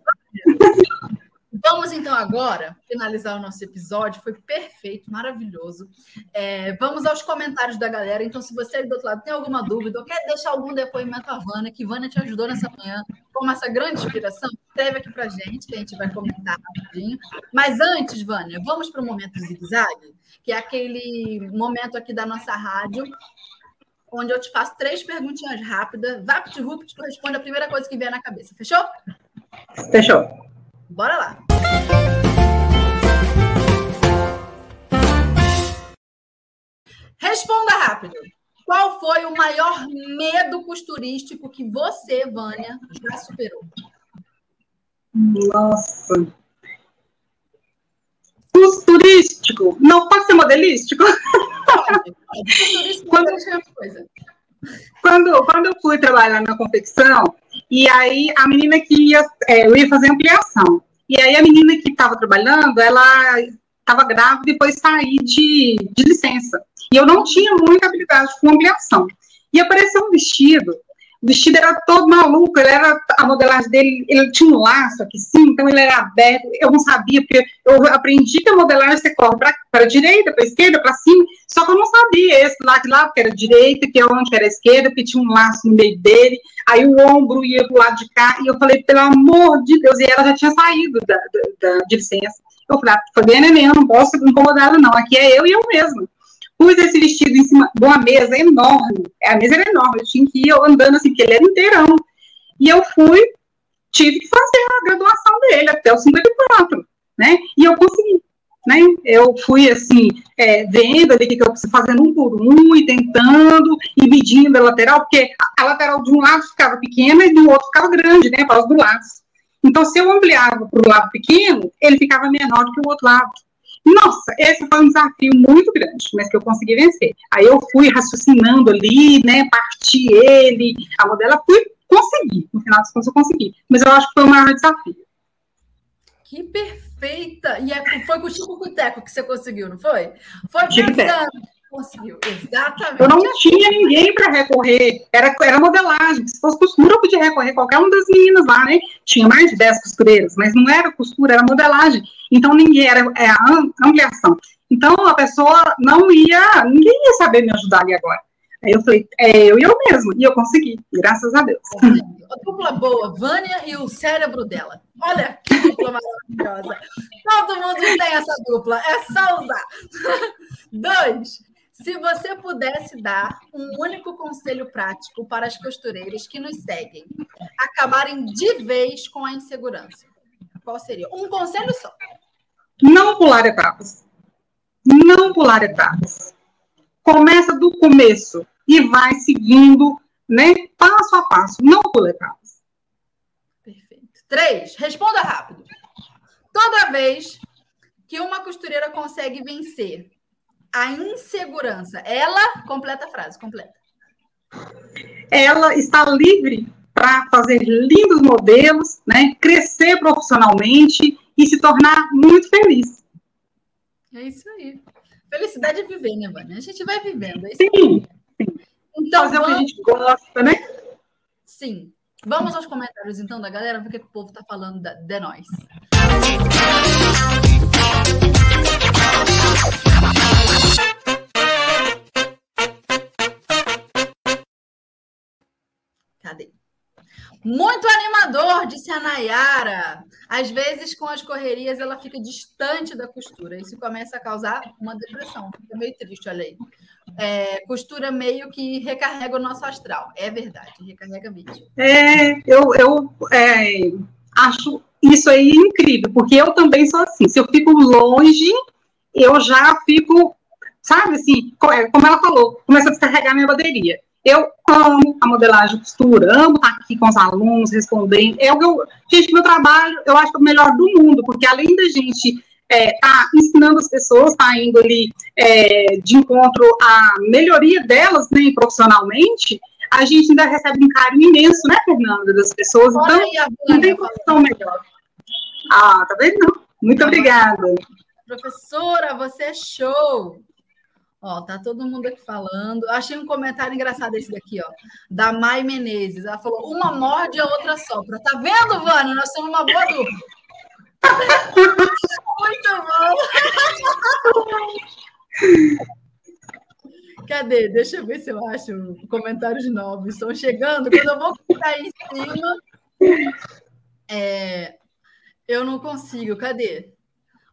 Vamos então agora finalizar o nosso episódio. Foi perfeito, maravilhoso. É, vamos aos comentários da galera. Então, se você do outro lado tem alguma dúvida ou quer deixar algum depoimento à Vânia, que Vânia te ajudou nessa manhã com essa grande inspiração, escreve aqui para gente, que a gente vai comentar rapidinho. Mas antes, Vânia, vamos para o momento zigue-zague, que é aquele momento aqui da nossa rádio onde eu te faço três perguntinhas rápidas. Vapt-vupt, tu responde a primeira coisa que vier na cabeça. Fechou? Fechou. Bora lá! Responda rápido. Qual foi o maior medo costurístico que você, Vânia, já superou? Nossa. Costurístico. Não pode ser modelístico? Pode. Costurístico quando, é coisa. Quando, quando eu fui trabalhar na confecção, e aí a menina que ia, é, eu ia fazer ampliação. E aí a menina que estava trabalhando, ela estava grávida e depois sair de, de licença. E eu não tinha muita habilidade com ampliação. E apareceu um vestido o vestido era todo maluco, ele era, a modelagem dele, ele tinha um laço aqui sim, então ele era aberto, eu não sabia, porque eu aprendi que a modelagem você corre para a direita, para a esquerda, para cima, só que eu não sabia esse lado de lá, que era direita, que é onde era esquerda, porque tinha um laço no meio dele, aí o ombro ia para o lado de cá, e eu falei, pelo amor de Deus, e ela já tinha saído da, da, da de licença. Eu falei, ah, neném, eu não posso incomodar ela não, aqui é eu e eu mesma pus esse vestido em cima de uma mesa enorme. A mesa era enorme, eu tinha que ir andando assim, porque ele era inteirão. E eu fui, tive que fazer a graduação dele até os 54, né? E eu consegui. Né? Eu fui assim, é, vendo ali que eu preciso fazendo um por um e tentando e medindo a lateral, porque a lateral de um lado ficava pequena e do outro ficava grande, né? Para os do lado. Então, se eu ampliava para o lado pequeno, ele ficava menor do que o outro lado. Nossa, esse foi um desafio muito grande, mas que eu consegui vencer. Aí eu fui raciocinando ali, né, parti ele, a modela, fui conseguir. No final das contas, eu consegui. Mas eu acho que foi o maior desafio. Que perfeita! E é, foi com o Chico Cuteco que você conseguiu, não foi? Foi pensando. Conseguiu, exatamente. Eu não tinha ninguém para recorrer, era, era modelagem. Se fosse costura, eu podia recorrer qualquer uma das meninas lá, né? Tinha mais de 10 costureiras, mas não era costura, era modelagem. Então ninguém era é, a ampliação. Então a pessoa não ia, ninguém ia saber me ajudar ali agora. Aí eu falei, é eu e eu mesmo, e eu consegui, graças a Deus. A dupla boa, Vânia e o cérebro dela. Olha que dupla maravilhosa. Todo mundo tem essa dupla, é só usar. Dois, se você pudesse dar um único conselho prático para as costureiras que nos seguem acabarem de vez com a insegurança, qual seria? Um conselho só. Não pular etapas. Não pular etapas. Começa do começo e vai seguindo, né, passo a passo. Não pula etapas. Perfeito. Três. Responda rápido. Toda vez que uma costureira consegue vencer a insegurança. Ela, completa a frase, completa. Ela está livre para fazer lindos modelos, né, crescer profissionalmente e se tornar muito feliz. É isso aí. Felicidade é viver, né, Vânia? A gente vai vivendo. É sim, sim. Então, fazer vamos... o que a gente gosta, né? Sim. Vamos aos comentários então da galera, ver o que, o povo está falando de, de nós. Cadê? Muito animador, disse a Nayara. Às vezes, com as correrias, ela fica distante da costura. Isso começa a causar uma depressão. Fica meio triste, olha aí. É, costura meio que recarrega o nosso astral. É verdade, recarrega mesmo. É, eu, eu é, acho isso aí incrível, porque eu também sou assim. Se eu fico longe, eu já fico, sabe assim, é, como ela falou, começa a descarregar minha bateria. Eu amo a modelagem costura, amo estar aqui com os alunos, respondendo. Eu, eu, gente, meu trabalho, eu acho que é o melhor do mundo, porque além da gente é, tá ensinando as pessoas, tá indo ali é, de encontro à melhoria delas, né, profissionalmente, a gente ainda recebe um carinho imenso, né, Fernanda, das pessoas. Olha então, aí, não tem condição melhor. Ah, tá vendo? Não. Muito obrigada. Professora, você é show! Ó, tá todo mundo aqui falando. Achei um comentário engraçado esse daqui, ó, da Mai Menezes. Ela falou: uma morde, a outra sopra. Tá vendo, Vânia? Nós somos uma boa dupla. Muito bom. Cadê? Deixa eu ver se eu acho comentários novos. Estão chegando. Quando eu vou clicar em cima, é, eu não consigo. Cadê?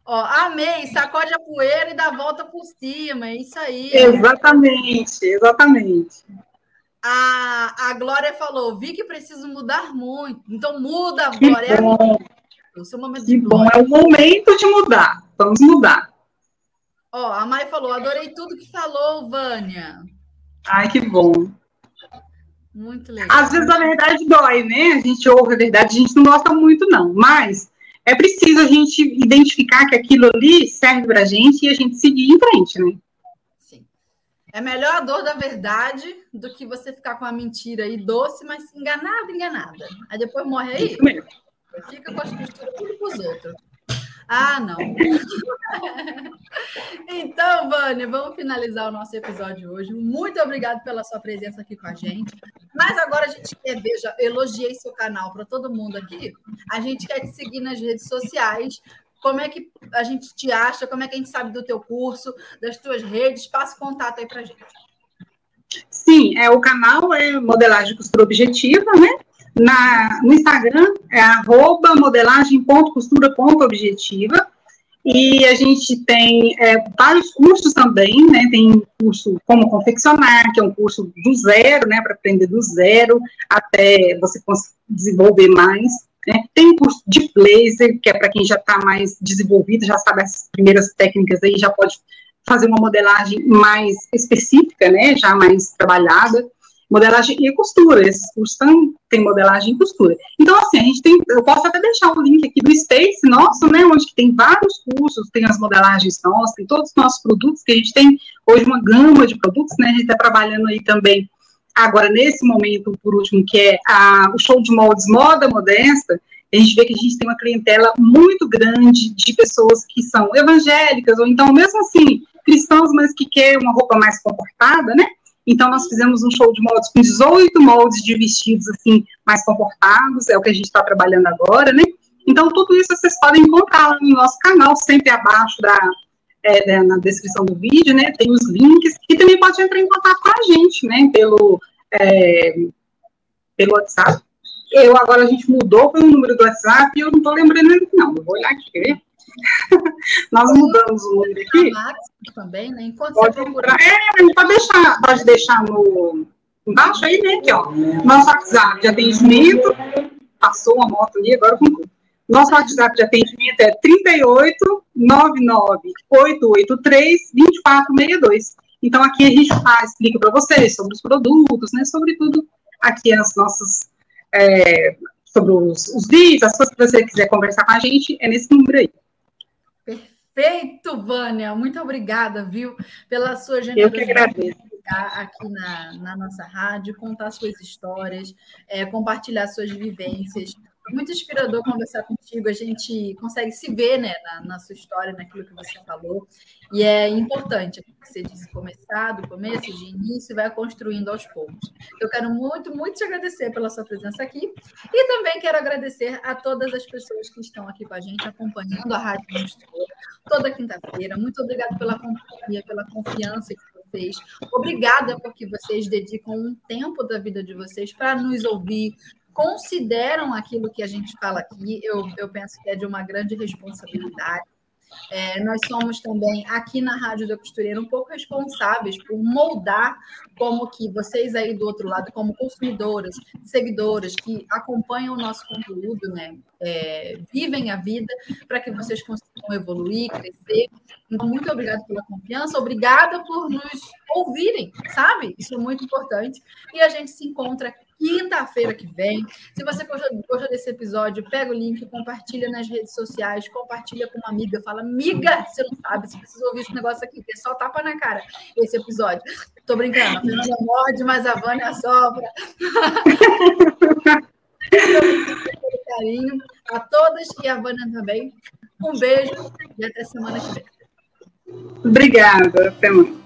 Ó, amei, sacode a poeira e dá a volta por cima, é isso aí. Exatamente, exatamente. A, a Glória falou, vi que preciso mudar muito. Então muda, Glória. Que bom. É o seu momento que de bom, glória. é o momento de mudar. Vamos mudar. Ó, a Mai falou, adorei tudo que falou, Vânia. Ai, que bom. Muito legal. Às vezes a verdade dói, né? A gente ouve a verdade, a gente não gosta muito, não. Mas é preciso a gente identificar que aquilo ali serve para a gente e a gente seguir em frente, né? Sim. É melhor a dor da verdade do que você ficar com a mentira aí doce, mas enganada, enganada. Aí depois morre aí. Isso mesmo. Fica com as costuras tudo para os outros. Ah, não. então, Vânia, vamos finalizar o nosso episódio hoje. Muito obrigado pela sua presença aqui com a gente. Mas agora a gente quer ver, já elogiei seu canal para todo mundo aqui. A gente quer te seguir nas redes sociais. Como é que a gente te acha? Como é que a gente sabe do teu curso, das tuas redes? Passe contato aí para gente. Sim, é, o canal é Modelagem Costura Objetiva, né? Na, no Instagram é arroba modelagem.costura.objetiva. E a gente tem é, vários cursos também, né? Tem curso como confeccionar, que é um curso do zero, né? Para aprender do zero até você desenvolver mais. Né? Tem curso de blazer, que é para quem já está mais desenvolvido, já sabe as primeiras técnicas aí, já pode fazer uma modelagem mais específica, né? Já mais trabalhada modelagem e costura. Esses cursos têm modelagem e costura. Então, assim, a gente tem, eu posso até deixar o link aqui do Space nosso, né, onde tem vários cursos, tem as modelagens nossas, tem todos os nossos produtos, que a gente tem hoje uma gama de produtos, né, a gente está trabalhando aí também, agora, nesse momento, por último, que é a, o show de moldes Moda Modesta, a gente vê que a gente tem uma clientela muito grande de pessoas que são evangélicas, ou então, mesmo assim, cristãos, mas que querem uma roupa mais comportada, né, então, nós fizemos um show de moldes com 18 moldes de vestidos, assim, mais comportados, é o que a gente está trabalhando agora, né? Então, tudo isso vocês podem encontrar no nosso canal, sempre abaixo da, é, na descrição do vídeo, né? Tem os links, e também pode entrar em contato com a gente, né? Pelo, é, pelo WhatsApp. Eu, agora a gente mudou para o número do WhatsApp e eu não estou lembrando ele, não. Eu vou olhar aqui, Nós mudamos o número aqui. Também, né? Enquanto pode, procura... é, pode deixar, pode deixar no embaixo aí, né? Aqui, ó. Nosso WhatsApp de atendimento. Passou uma moto ali, agora com Nosso WhatsApp de atendimento é 38 99 883 2462. Então, aqui a gente faz, explica para vocês sobre os produtos, né? Sobre tudo aqui as nossas. É, sobre os, os vídeos, as coisas que você quiser conversar com a gente, é nesse número aí. Perfeito, Vânia. Muito obrigada, viu, pela sua generosidade. Eu que agradeço. Aqui na, na nossa rádio, contar suas histórias, é, compartilhar suas vivências. Muito inspirador conversar contigo, a gente consegue se ver né, na, na, sua história, naquilo que você falou. E é importante, você disse começar do começo, de início, vai construindo aos poucos. Eu quero muito, muito te agradecer pela sua presença aqui. E também quero agradecer a todas as pessoas que estão aqui com a gente, acompanhando a Rádio Mistura toda quinta-feira. Muito obrigada pela companhia, pela confiança que vocês. Obrigada porque vocês dedicam um tempo da vida de vocês para nos ouvir, consideram aquilo que a gente fala aqui, eu, eu penso que é de uma grande responsabilidade. É, nós somos também, aqui na Rádio da Costureira, um pouco responsáveis por moldar como que vocês aí do outro lado, como consumidoras, seguidoras que acompanham o nosso conteúdo, né, é, vivem a vida para que vocês consigam evoluir, crescer. Então, muito obrigada pela confiança, obrigada por nos ouvirem, sabe? Isso é muito importante. E a gente se encontra quinta-feira que vem. Se você gostou, desse episódio, pega o link, compartilha nas redes sociais, compartilha com uma amiga, fala, amiga, você não sabe, você precisa ouvir esse negócio aqui, que é só tapa na cara esse episódio. Tô brincando, a Fernanda morde, mas a Vânia sopra. carinho a todas e a Vânia também. Um beijo e até semana que vem. Obrigada, até mais.